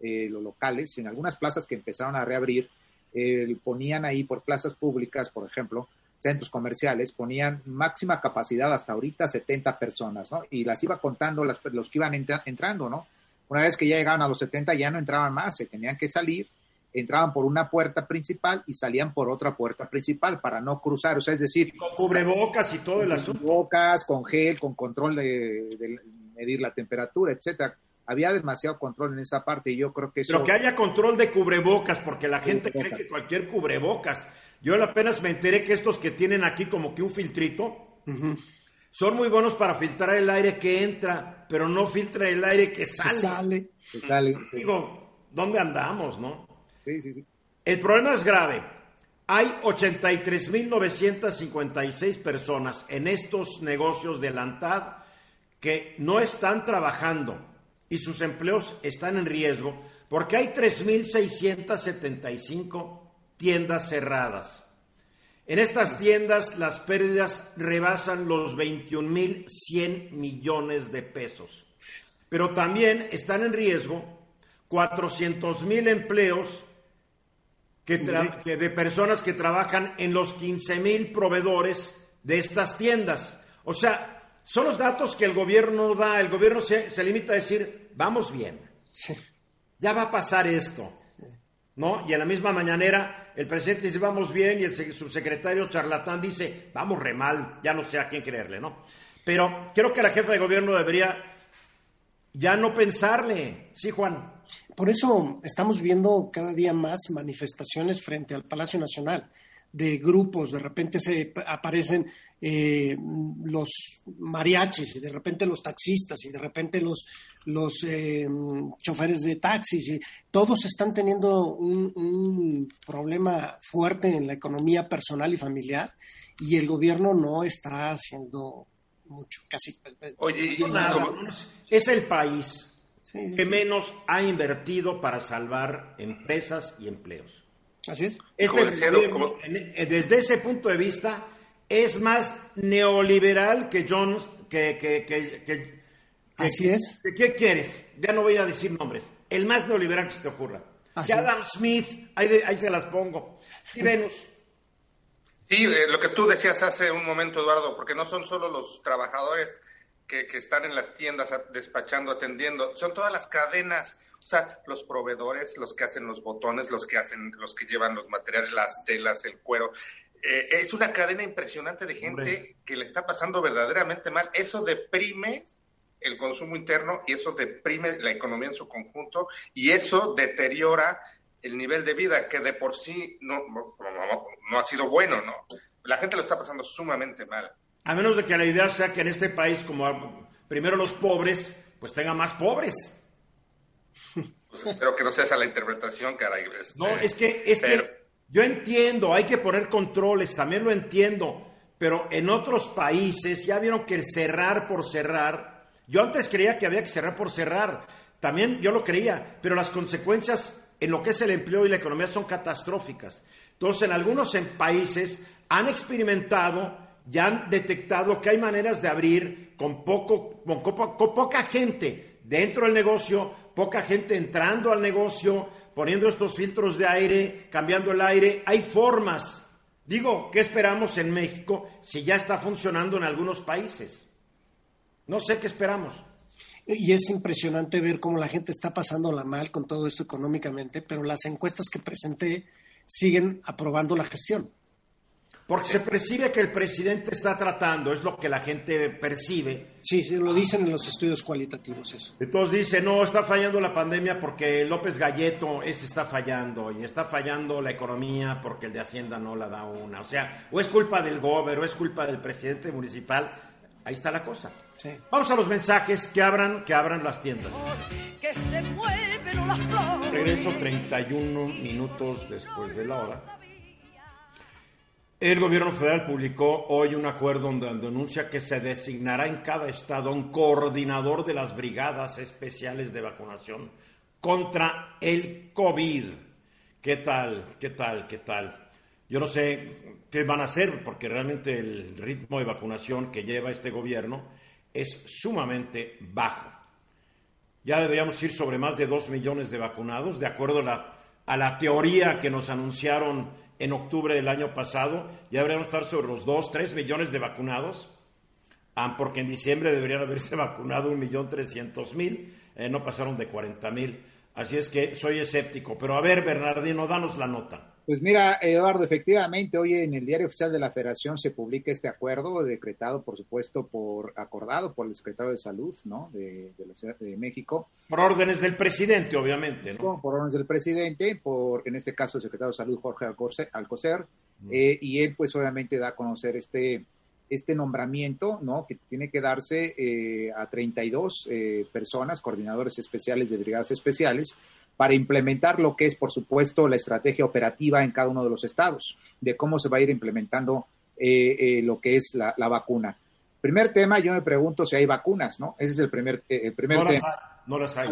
Speaker 2: eh, los locales, en algunas plazas que empezaron a reabrir, eh, ponían ahí por plazas públicas, por ejemplo, centros comerciales, ponían máxima capacidad hasta ahorita 70 personas, ¿no? Y las iba contando las, los que iban entrando, ¿no? Una vez que ya llegaban a los 70 ya no entraban más, se tenían que salir, entraban por una puerta principal y salían por otra puerta principal para no cruzar, o sea, es decir...
Speaker 5: Con cubrebocas y todo el asunto.
Speaker 2: Cubrebocas, con gel, con control de, de medir la temperatura, etcétera había demasiado control en esa parte y yo creo que eso...
Speaker 5: Pero que haya control de cubrebocas, porque la gente cree que cualquier cubrebocas. Yo apenas me enteré que estos que tienen aquí como que un filtrito, son muy buenos para filtrar el aire que entra, pero no filtra el aire que sale.
Speaker 3: sale.
Speaker 5: Digo, ¿dónde andamos, no?
Speaker 2: Sí, sí, sí.
Speaker 5: El problema es grave. Hay 83.956 personas en estos negocios de Lantad que no están trabajando y sus empleos están en riesgo porque hay 3.675 tiendas cerradas. En estas tiendas las pérdidas rebasan los 21.100 millones de pesos. Pero también están en riesgo 400.000 empleos que de personas que trabajan en los 15.000 proveedores de estas tiendas. O sea, son los datos que el gobierno da. El gobierno se, limita a decir, vamos bien. Ya va a pasar esto. ¿No? Y en la misma mañanera el presidente dice, vamos bien, y el subsecretario charlatán dice, vamos re mal, ya no sé a quién creerle, ¿no? Pero creo que la jefa de gobierno debería ya no pensarle. Sí, Juan.
Speaker 3: Por eso estamos viendo cada día más manifestaciones frente al Palacio Nacional de grupos, de repente se aparecen eh, los mariachis y de repente los taxistas y de repente los, los eh, choferes de taxis y todos están teniendo un, un, problema fuerte en la economía personal y familiar y el gobierno no está haciendo mucho, casi.
Speaker 5: Oye, es el país que menos ha invertido para salvar empresas y empleos.
Speaker 3: Así es.
Speaker 5: Este eh, desde ese punto de vista, es más neoliberal que John, que, que,
Speaker 3: Así es.
Speaker 5: ¿Qué quieres? Ya no voy a decir nombres. El más neoliberal que se te ocurra. ya Adam Smith, ahí, ahí, se las pongo. Y Venus.
Speaker 4: Sí, eh, lo que tú decías hace un momento, Eduardo, porque no son solo los trabajadores que, que están en las tiendas despachando, atendiendo, son todas las cadenas o sea, los proveedores, los que hacen los botones, los que hacen, los que llevan los materiales, las telas, el cuero. Eh, es una cadena impresionante de gente que le está pasando verdaderamente mal. Eso deprime el consumo interno y eso deprime la economía en su conjunto y eso deteriora el nivel de vida que de por sí no, no, ha sido bueno, ¿no? La gente lo está pasando sumamente mal.
Speaker 5: A menos de que la idea sea que en este país, como primero los pobres, pues tenga más pobres.
Speaker 4: Pues espero que no sea esa la interpretación, caray.
Speaker 5: Este, no, es que, es que yo entiendo, hay que poner controles, también lo entiendo, pero en otros países ya vieron que el cerrar por cerrar, yo antes creía que había que cerrar por cerrar, también yo lo creía, pero las consecuencias en lo que es el empleo y la economía son catastróficas. Entonces, en algunos países han experimentado, ya han detectado que hay maneras de abrir con, poco, con poca gente dentro del negocio, poca gente entrando al negocio, poniendo estos filtros de aire, cambiando el aire. Hay formas. Digo, ¿qué esperamos en México si ya está funcionando en algunos países? No sé qué esperamos.
Speaker 3: Y es impresionante ver cómo la gente está pasándola mal con todo esto económicamente, pero las encuestas que presenté siguen aprobando la gestión.
Speaker 5: Porque se percibe que el presidente está tratando, es lo que la gente percibe.
Speaker 3: Sí, sí, lo dicen en los estudios cualitativos eso.
Speaker 5: Entonces dice, no, está fallando la pandemia porque López Galleto ese está fallando y está fallando la economía porque el de Hacienda no la da una. O sea, o es culpa del gobierno, o es culpa del presidente municipal. Ahí está la cosa. Sí. Vamos a los mensajes que abran, que abran las tiendas. Que se mueven las flores. Regreso 31 minutos después de la hora. El gobierno federal publicó hoy un acuerdo donde anuncia que se designará en cada estado un coordinador de las brigadas especiales de vacunación contra el COVID. ¿Qué tal? ¿Qué tal? ¿Qué tal? Yo no sé qué van a hacer porque realmente el ritmo de vacunación que lleva este gobierno es sumamente bajo. Ya deberíamos ir sobre más de dos millones de vacunados, de acuerdo a la, a la teoría que nos anunciaron en octubre del año pasado, ya deberíamos estar sobre los 2, 3 millones de vacunados, ah, porque en diciembre deberían haberse vacunado un millón trescientos mil, eh, no pasaron de 40 mil. Así es que soy escéptico. Pero a ver, Bernardino, danos la nota.
Speaker 2: Pues mira, Eduardo, efectivamente, hoy en el Diario Oficial de la Federación se publica este acuerdo, decretado, por supuesto, por acordado por el secretario de Salud, ¿no? De, la Ciudad de México.
Speaker 5: Por órdenes del presidente, obviamente, ¿no?
Speaker 2: Por órdenes del presidente, por, en este caso, el secretario de Salud, Jorge Alcocer, eh, y él, pues, obviamente, da a conocer este, este nombramiento, ¿no? Que tiene que darse eh, a 32 eh, personas, coordinadores especiales de brigadas especiales, para implementar lo que es, por supuesto, la estrategia operativa en cada uno de los estados, de cómo se va a ir implementando eh, eh, lo que es la, vacuna. Primer tema, yo me pregunto si hay vacunas, ¿no? Ese es el primer, eh, el primer tema.
Speaker 5: no las hay.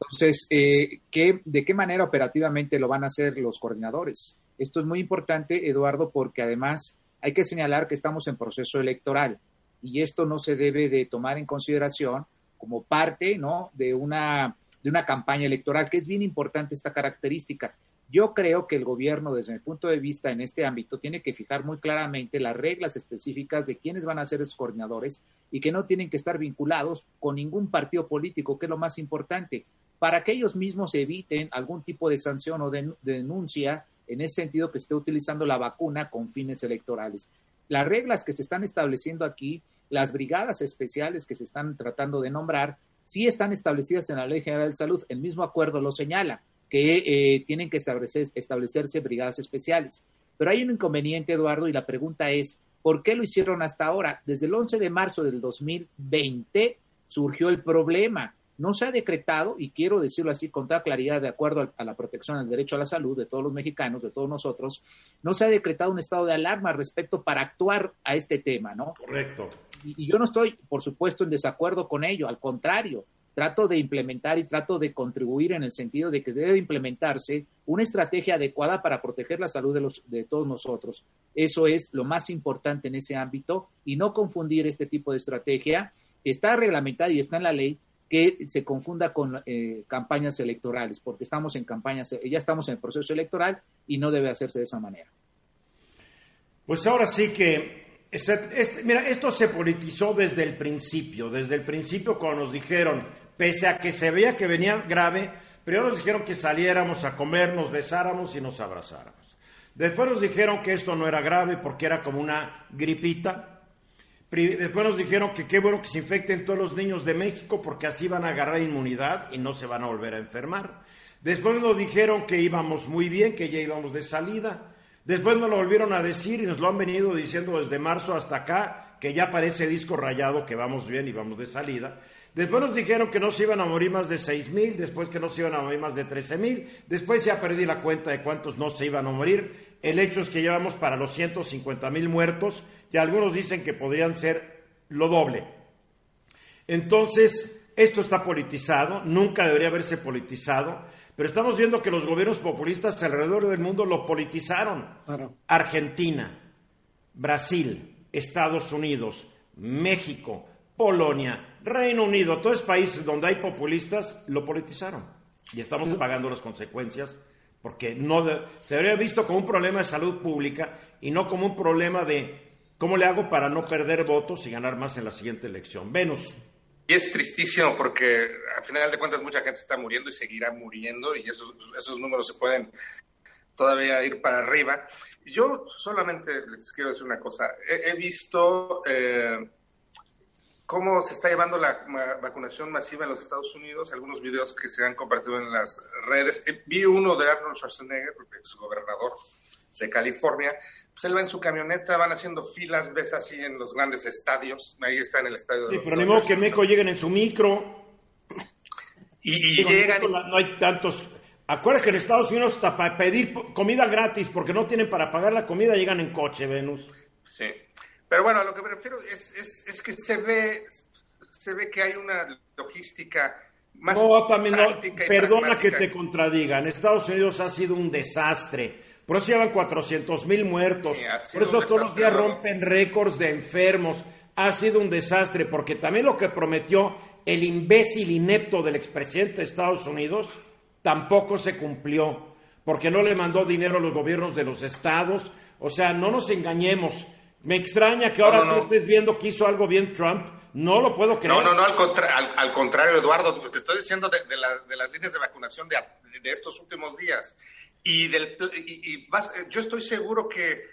Speaker 2: Entonces, ¿qué, ¿de qué manera operativamente lo van a hacer los coordinadores? Esto es muy importante, Eduardo, porque además hay que señalar que estamos en proceso electoral y esto no se debe de tomar en consideración como parte, ¿no? De una de una campaña electoral, que es bien importante esta característica. Yo creo que el gobierno, desde mi punto de vista en este ámbito, tiene que fijar muy claramente las reglas específicas de quiénes van a ser esos coordinadores y que no tienen que estar vinculados con ningún partido político, que es lo más importante, para que ellos mismos eviten algún tipo de sanción o de, denuncia en ese sentido que esté utilizando la vacuna con fines electorales. Las reglas que se están estableciendo aquí, las brigadas especiales que se están tratando de nombrar, sí están establecidas en la Ley General de Salud. El mismo acuerdo lo señala, que eh, tienen que establecerse brigadas especiales. Pero hay un inconveniente, Eduardo, y la pregunta es, ¿por qué lo hicieron hasta ahora? Desde el 11 de marzo del 2020 surgió el problema. No se ha decretado, y quiero decirlo así con toda claridad, de acuerdo a la protección del derecho a la salud de todos los mexicanos, de todos nosotros, no se ha decretado un estado de alarma respecto para actuar a este tema, ¿no?
Speaker 5: Correcto
Speaker 2: y, yo no estoy, por supuesto, en desacuerdo con ello, al contrario, trato de implementar y trato de contribuir en el sentido de que debe implementarse una estrategia adecuada para proteger la salud de, los, de todos nosotros. Eso es lo más importante en ese ámbito y no confundir este tipo de estrategia que está reglamentada y está en la ley que se confunda con eh, campañas electorales, porque estamos en campañas, ya estamos en el proceso electoral y no debe hacerse de esa manera.
Speaker 5: Pues ahora sí que este, mira, esto se politizó desde el principio, desde el principio cuando nos dijeron, pese a que se veía que venía grave, primero nos dijeron que saliéramos a comer, nos besáramos y nos abrazáramos. Después nos dijeron que esto no era grave porque era como una gripita. Después nos dijeron que qué bueno que se infecten todos los niños de México porque así van a agarrar inmunidad y no se van a volver a enfermar. Después nos dijeron que íbamos muy bien, que ya íbamos de salida. Después nos lo volvieron a decir y nos lo han venido diciendo desde marzo hasta acá, que ya parece disco rayado, que vamos bien y vamos de salida. Después nos dijeron que no se iban a morir más de seis mil, después que no se iban a morir más de trece mil, después ya perdí la cuenta de cuántos no se iban a morir. El hecho es que llevamos para los 150 mil muertos y algunos dicen que podrían ser lo doble. Entonces, esto está politizado, nunca debería haberse politizado. Pero estamos viendo que los gobiernos populistas alrededor del mundo lo politizaron. Argentina, Brasil, Estados Unidos, México, Polonia, Reino Unido, todos países donde hay populistas lo politizaron. Y estamos pagando las consecuencias porque no se habría visto como un problema de salud pública y no como un problema de cómo le hago para no perder votos y ganar más en la siguiente elección. Venus.
Speaker 4: Y es tristísimo porque al final de cuentas mucha gente está muriendo y seguirá muriendo y esos, esos números se pueden todavía ir para arriba. Yo solamente les quiero decir una cosa. He, visto eh, cómo se está llevando la vacunación masiva en los Estados Unidos, algunos videos que se han compartido en las redes. Eh, vi uno de Arnold Schwarzenegger, ex gobernador de California, pues él va en su camioneta, van haciendo filas, ves así en los grandes estadios, ahí está en el estadio de
Speaker 5: sí, pero ni modo que México lleguen en su micro.
Speaker 4: Y, llegan...
Speaker 5: No hay tantos... Acuérdate que en Estados Unidos hasta para pedir comida gratis porque no tienen para pagar la comida llegan en coche, Venus.
Speaker 4: Sí. Pero bueno, a lo que me refiero es, es, que se ve, se ve que hay una logística más
Speaker 5: no, también perdona que te contradiga. En Estados Unidos ha sido un desastre. Por eso llevan 400 mil muertos. Por eso todos los días rompen récords de enfermos. Ha sido un desastre porque también lo que prometió el imbécil inepto del expresidente de Estados Unidos tampoco se cumplió, porque no le mandó dinero a los gobiernos de los estados. O sea, no nos engañemos. Me extraña que ahora tú estés viendo que hizo algo bien Trump. No lo puedo creer.
Speaker 4: No, no, no, al, al, contrario, Eduardo, te estoy diciendo de, de, las líneas de vacunación de, de, estos últimos días. Y, del, y, yo estoy seguro que,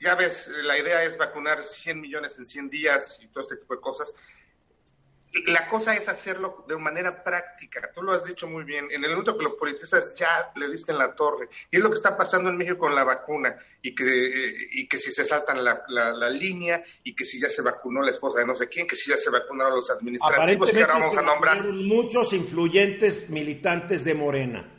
Speaker 4: ya ves, la idea es vacunar 100 millones en 100 días y todo este tipo de cosas la cosa es hacerlo de manera práctica. Tú lo has dicho muy bien. En el momento que los politistas ya le diste en la torre. Y es lo que está pasando en México con la vacuna. Y que, y que si se saltan la, la, línea, y que si ya se vacunó la esposa de no sé quién, que si ya se vacunaron los administrativos que ahora vamos a nombrar.
Speaker 5: Muchos influyentes militantes de Morena.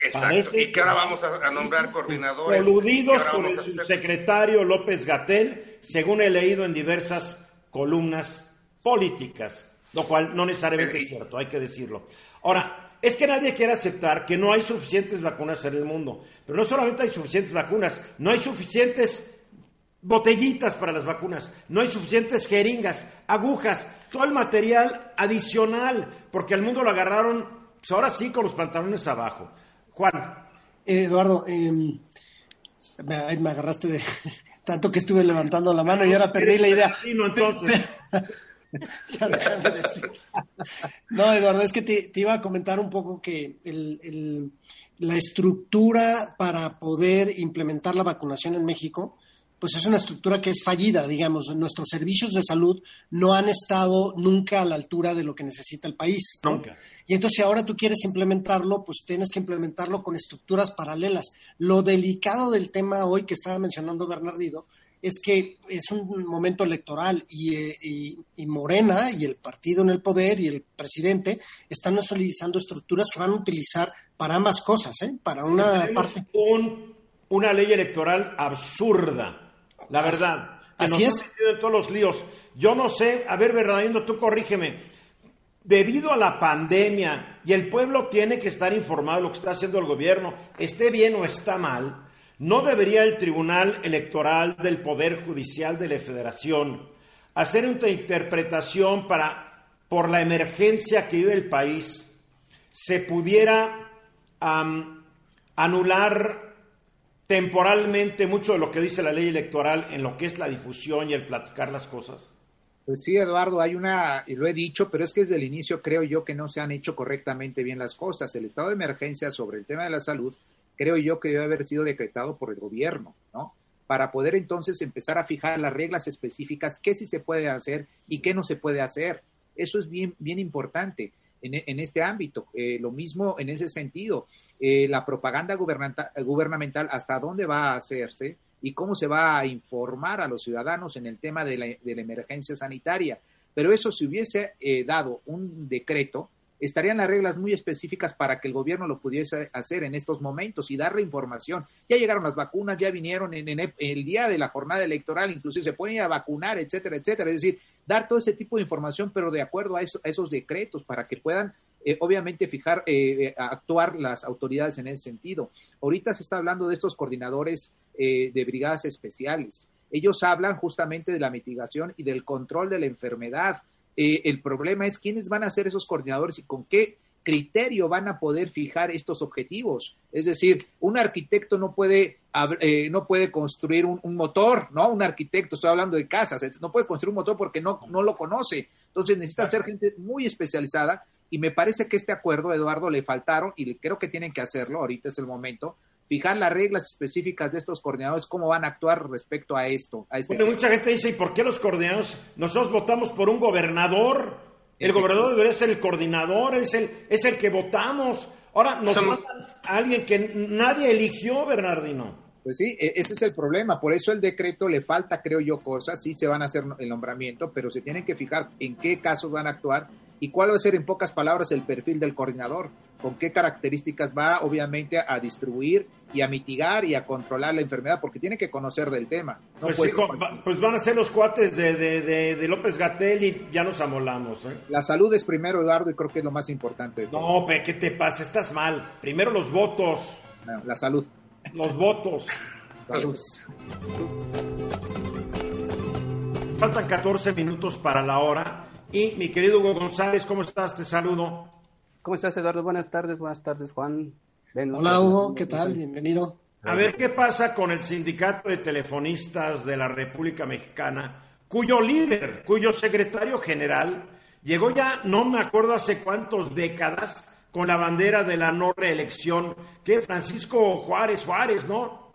Speaker 4: Exacto. y que ahora vamos a, nombrar coordinadores.
Speaker 5: Coludidos con el subsecretario López Gatel, según he leído en diversas columnas políticas lo cual no necesariamente es cierto, hay que decirlo. Ahora, es que nadie quiere aceptar que no hay suficientes vacunas en el mundo, pero no solamente hay suficientes vacunas, no hay suficientes botellitas para las vacunas, no hay suficientes jeringas, agujas, todo el material adicional, porque al mundo lo agarraron, pues ahora sí, con los pantalones abajo. Juan.
Speaker 3: Eduardo, em, me, agarraste de tanto que estuve levantando la mano y ahora perdí la idea. no, Eduardo, es que te, iba a comentar un poco que la estructura para poder implementar la vacunación en México, pues es una estructura que es fallida, digamos. Nuestros servicios de salud no han estado nunca a la altura de lo que necesita el país.
Speaker 5: Nunca.
Speaker 3: Y entonces, si ahora tú quieres implementarlo, pues tienes que implementarlo con estructuras paralelas. Lo delicado del tema hoy que estaba mencionando Bernardino es que es un momento electoral eh, y, Morena y el partido en el poder y el presidente están utilizando estructuras que van a utilizar para ambas cosas, ¿eh? para una parte.
Speaker 5: una ley electoral absurda, la verdad.
Speaker 3: Así es.
Speaker 5: De todos los líos. Yo no sé, a ver, Bernardino, tú corrígeme. Debido a la pandemia y el pueblo tiene que estar informado de lo que está haciendo el gobierno, esté bien o está mal, ¿No debería el Tribunal Electoral del Poder Judicial de la Federación hacer una interpretación para, por la emergencia que vive el país, se pudiera anular temporalmente mucho de lo que dice la ley electoral en lo que es la difusión y el platicar las cosas?
Speaker 2: Pues sí, Eduardo, hay una, y lo he dicho, pero es que desde el inicio creo yo que no se han hecho correctamente bien las cosas. El estado de emergencia sobre el tema de la salud creo yo que debe haber sido decretado por el gobierno, ¿no? Para poder entonces empezar a fijar las reglas específicas, qué sí se puede hacer y qué no se puede hacer. Eso es bien, bien importante en, este ámbito. Eh, lo mismo en ese sentido, eh, la propaganda gubernamental, hasta dónde va a hacerse y cómo se va a informar a los ciudadanos en el tema de la, de la emergencia sanitaria. Pero eso si hubiese eh, dado un decreto, estarían las reglas muy específicas para que el gobierno lo pudiese hacer en estos momentos y darle información. Ya llegaron las vacunas, ya vinieron en, el día de la jornada electoral, inclusive se pueden ir a vacunar, etcétera, etcétera. Es decir, dar todo ese tipo de información, pero de acuerdo a, esos decretos para que puedan eh, obviamente fijar, eh, eh, actuar las autoridades en ese sentido. Ahorita se está hablando de estos coordinadores de brigadas especiales. Ellos hablan justamente de la mitigación y del control de la enfermedad. Eh, el problema es quiénes van a ser esos coordinadores y con qué criterio van a poder fijar estos objetivos. Es decir, un arquitecto no puede, eh, no puede construir un, motor, ¿no? Un arquitecto, estoy hablando de casas, no puede construir un motor porque no, no lo conoce. Entonces necesita ser gente muy especializada y me parece que este acuerdo, Eduardo, le faltaron y creo que tienen que hacerlo, ahorita es el momento, fijar las reglas específicas de estos coordinadores, cómo van a actuar respecto a esto. A
Speaker 5: este mucha gente dice, ¿y por qué los coordinadores? Nosotros votamos por un gobernador, el gobernador debería ser el coordinador, es el, es el que votamos. Ahora nos Son... a alguien que nadie eligió, Bernardino.
Speaker 2: Pues sí, e, ese es el problema. Por eso el decreto le falta, creo yo, cosas. Sí se van a hacer el nombramiento, pero se tienen que fijar en qué casos van a actuar ¿Y cuál va a ser en pocas palabras el perfil del coordinador? ¿Con qué características va obviamente a distribuir y a mitigar y a controlar la enfermedad? Porque tiene que conocer del tema.
Speaker 5: pues, pues, van a ser los cuates de, de, López Gatel y ya nos amolamos. ¿eh?
Speaker 2: La salud es primero, Eduardo, y creo que es lo más importante.
Speaker 5: No, pero ¿qué te pasa? Estás mal. Primero los votos.
Speaker 2: la salud.
Speaker 5: Los votos. Salud. Faltan 14 minutos para la hora. Y mi querido Hugo González, ¿cómo estás? Te saludo.
Speaker 6: ¿Cómo estás, Eduardo? Buenas tardes, buenas tardes, Juan.
Speaker 3: Hola, Hugo, ¿qué tal? Bienvenido.
Speaker 5: A ver, ¿qué pasa con el sindicato de telefonistas de la República Mexicana, cuyo líder, cuyo secretario general, llegó ya, no me acuerdo hace cuántas décadas, con la bandera de la no reelección, que Francisco Juárez, Juárez, ¿no?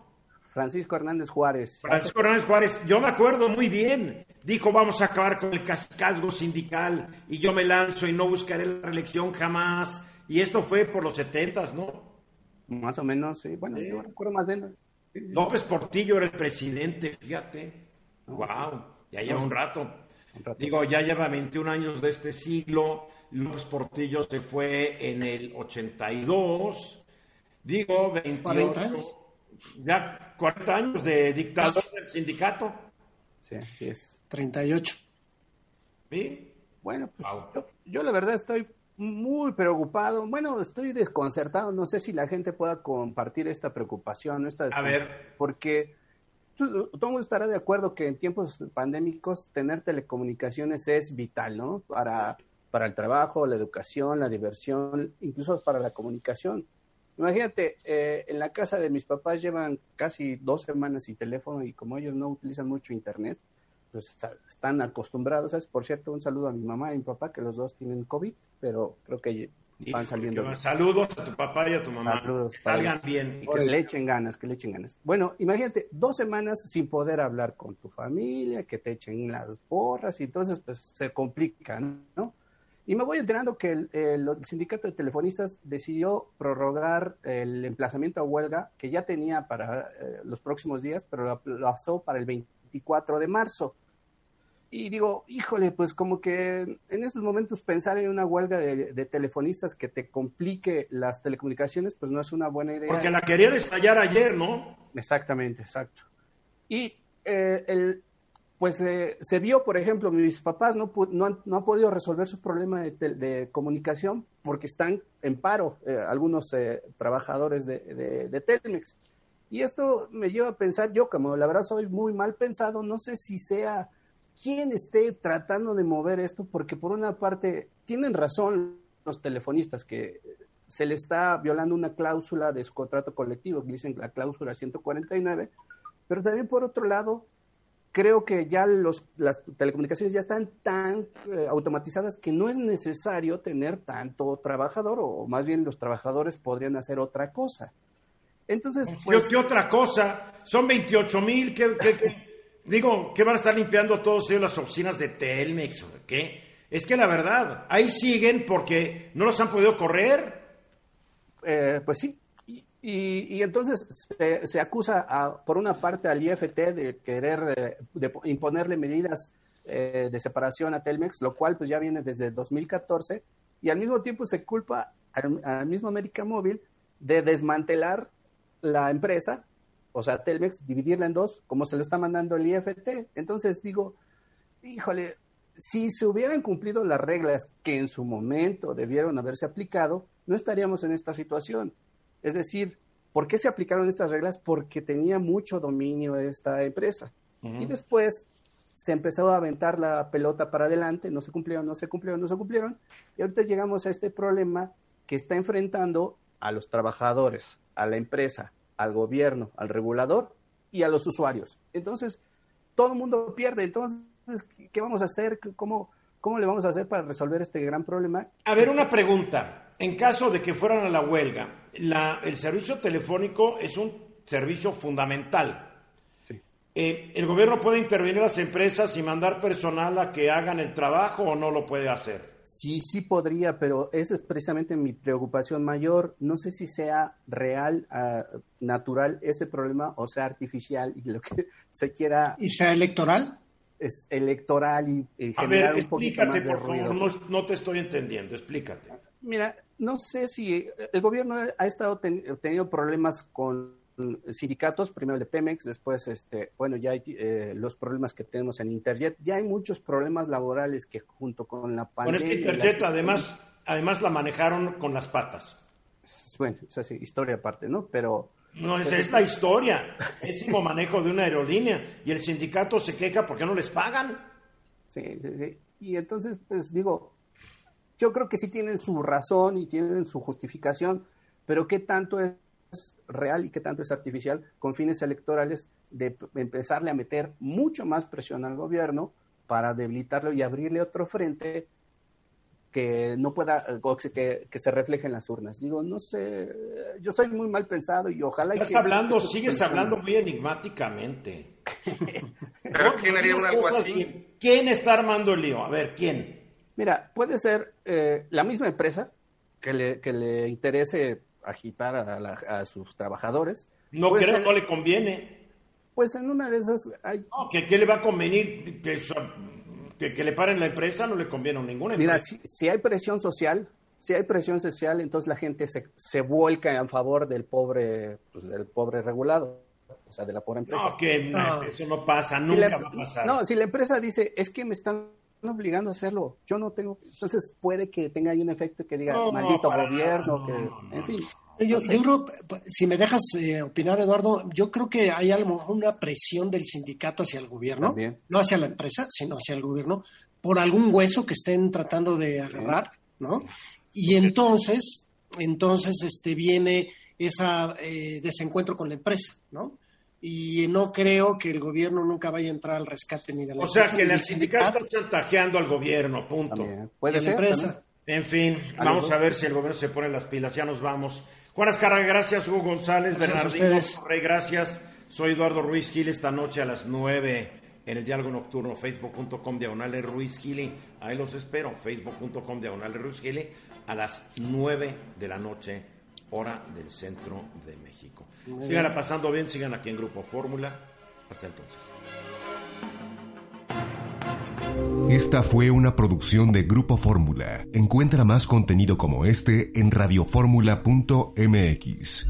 Speaker 6: Francisco Hernández Juárez.
Speaker 5: Francisco Hernández Juárez, yo me acuerdo muy bien. Dijo, vamos a acabar con el cascazgo sindical y yo me lanzo y no buscaré la reelección jamás. Y esto fue por los setentas, ¿no?
Speaker 6: Más o menos, sí. Bueno, yo recuerdo más bien.
Speaker 5: López Portillo era el presidente, fíjate. wow, ya lleva un rato. Digo, ya lleva 21 años de este siglo. López Portillo se fue en el 82. Digo, 28 ya 40 años de dictador del sindicato.
Speaker 3: Sí, así es. 38.
Speaker 5: ¿Sí?
Speaker 6: Bueno, pues yo, la verdad estoy muy preocupado. Bueno, estoy desconcertado. No sé si la gente pueda compartir esta preocupación. Esta
Speaker 5: A ver.
Speaker 6: Porque todo el mundo estará de acuerdo que en tiempos pandémicos tener telecomunicaciones es vital, ¿no? Para, para el trabajo, la educación, la diversión, incluso para la comunicación. Imagínate, eh, en la casa de mis papás llevan casi dos semanas sin teléfono y como ellos no utilizan mucho internet, pues están acostumbrados. ¿sabes? Por cierto, un saludo a mi mamá y mi papá, que los dos tienen COVID, pero creo que van saliendo.
Speaker 5: Saludos a tu papá y a tu mamá. Saludos. Salgan bien.
Speaker 6: Y que le echen ganas, que le echen ganas. Bueno, imagínate, dos semanas sin poder hablar con tu familia, que te echen las porras y entonces pues se complica, ¿no? Y me voy enterando que el, sindicato de telefonistas decidió prorrogar el emplazamiento a huelga que ya tenía para eh, los próximos días, pero lo, pasó para el 24 de marzo. Y digo, híjole, pues como que en estos momentos pensar en una huelga de, telefonistas que te complique las telecomunicaciones, pues no es una buena idea.
Speaker 5: Porque la querían estallar ayer, ¿no?
Speaker 6: Exactamente, exacto. Y eh, el, pues eh, se vio, por ejemplo, mis papás no, no, han, no han podido resolver su problema de, comunicación porque están en paro eh, algunos eh, trabajadores de, de, Telmex. Y esto me lleva a pensar, yo como la verdad soy muy mal pensado, no sé si sea quien esté tratando de mover esto, porque por una parte tienen razón los telefonistas que se le está violando una cláusula de su contrato colectivo, que dicen la cláusula 149, pero también por otro lado creo que ya los, las telecomunicaciones ya están tan eh, automatizadas que no es necesario tener tanto trabajador, o más bien los trabajadores podrían hacer otra cosa. Entonces,
Speaker 5: pues... ¿Qué, otra cosa? Son 28 mil, ¿qué, digo, ¿qué van a estar limpiando todos ellos las oficinas de Telmex qué? Es que la verdad, ahí siguen porque no los han podido correr.
Speaker 6: Eh, pues sí, y, entonces se, acusa por una parte al IFT de querer eh, de imponerle medidas eh, de separación a Telmex, lo cual pues ya viene desde 2014, y al mismo tiempo se culpa al, mismo América Móvil de desmantelar la empresa, o sea, Telmex, dividirla en dos, como se lo está mandando el IFT. Entonces digo, híjole, si se hubieran cumplido las reglas que en su momento debieron haberse aplicado, no estaríamos en esta situación. Es decir, ¿por qué se aplicaron estas reglas? Porque tenía mucho dominio esta empresa. Y después se empezó a aventar la pelota para adelante, no se cumplieron, no se cumplieron, no se cumplieron. Y ahorita llegamos a este problema que está enfrentando a los trabajadores, a la empresa, al gobierno, al regulador y a los usuarios. Entonces, todo el mundo pierde. Entonces, ¿qué vamos a hacer? ¿Cómo, ¿Cómo le vamos a hacer para resolver este gran problema?
Speaker 5: A ver, una pregunta en caso de que fueran a la huelga, el servicio telefónico es un servicio fundamental. Eh, ¿El gobierno puede intervenir a las empresas y mandar personal a que hagan el trabajo o no lo puede hacer?
Speaker 6: Sí, sí podría, pero esa es precisamente mi preocupación mayor. No sé si sea real, ah, natural este problema o sea artificial y lo que se quiera.
Speaker 3: ¿Y sea electoral?
Speaker 6: es electoral y, y
Speaker 5: A
Speaker 6: generar
Speaker 5: ver,
Speaker 6: un poquito
Speaker 5: explícate,
Speaker 6: más de
Speaker 5: por
Speaker 6: ruido.
Speaker 5: favor, no, no te estoy entendiendo, explícate.
Speaker 6: Mira, no sé si el gobierno ha estado ten- tenido problemas con sindicatos, primero el de Pemex, después, este, bueno, ya hay eh, los problemas que tenemos en Interjet, ya hay muchos problemas laborales que junto con la
Speaker 5: Con
Speaker 6: pandemia... y la
Speaker 5: Interjet, además, además la manejaron con las patas.
Speaker 6: Bueno, eso sí, historia aparte, ¿no? Pero...
Speaker 5: No, esa es la historia. Pésimo manejo de una aerolínea. Y el sindicato se queja porque no les pagan.
Speaker 6: Sí, sí, sí. Y entonces, pues digo, yo creo que sí tienen su razón y tienen su justificación, pero ¿qué tanto es real y qué tanto es artificial con fines electorales de empezarle a meter mucho más presión al gobierno para debilitarlo y abrirle otro frente que no pueda, eh, que, que- se refleje en las urnas? Digo, no sé, eh, yo soy muy mal pensado y ojalá... y
Speaker 5: Estás
Speaker 6: que-
Speaker 5: hablando,
Speaker 6: que
Speaker 5: sigues hablando muy enigmáticamente.
Speaker 4: ¿Pero quién haría un algo así?
Speaker 5: ¿Quién está armando el lío? A ver, ¿quién?
Speaker 6: Mira, puede ser eh, la misma empresa que le, que le interese agitar a, la- a sus trabajadores.
Speaker 5: No creo,
Speaker 6: ser-
Speaker 5: no le conviene.
Speaker 6: Pues en una de esas hay...
Speaker 5: No, ¿qué, qué le va a convenir? Que, que, que le paren la empresa no le conviene a ninguna
Speaker 6: Mira,
Speaker 5: empresa.
Speaker 6: si, si hay presión social, si hay presión social, entonces la gente se, se vuelca en favor del pobre, pues, del pobre regulado, o sea, de la pobre empresa.
Speaker 5: No, que
Speaker 3: No.
Speaker 5: eso no pasa,
Speaker 6: Si
Speaker 5: nunca
Speaker 6: la-
Speaker 5: va a pasar.
Speaker 6: No, si la empresa dice, es que me están obligando a hacerlo, yo no tengo, entonces puede que tenga ahí un efecto que diga,
Speaker 5: No,
Speaker 6: maldito gobierno, que,
Speaker 5: no, no,
Speaker 6: en fin.
Speaker 3: Yo, yo creo, p- si me dejas eh, opinar, Eduardo, yo creo que hay a lo mejor una presión del sindicato hacia el gobierno,
Speaker 6: También.
Speaker 3: no hacia la empresa, sino hacia el gobierno, por algún hueso que estén tratando de agarrar, ¿no? Y entonces, entonces este viene ese desencuentro con la empresa, ¿no? Y no creo que el gobierno nunca vaya a entrar al rescate ni de la
Speaker 5: o sea, que el sindicato está chantajeando al gobierno, punto.
Speaker 6: También. Puede ser.
Speaker 3: empresa.
Speaker 5: En fin,
Speaker 6: A
Speaker 5: vamos a ver si el gobierno se pone las pilas. Ya nos vamos. Juan Azcarra, gracias. Hugo González,
Speaker 3: Gracias
Speaker 5: Bernardino
Speaker 3: ustedes.
Speaker 5: Rey, gracias. Soy Eduardo Ruiz Gil esta noche a las 9 en el Diálogo Nocturno, facebook.com diagonal Ruiz Gili. Ahí los espero, facebook.com diagonal Ruiz Gili a las 9 de la noche, hora del centro de México. Síganla pasando bien, sigan aquí en Grupo Fórmula. Hasta entonces.
Speaker 1: Esta fue una producción de Grupo Fórmula. Encuentra más contenido como este en radioformula.mx.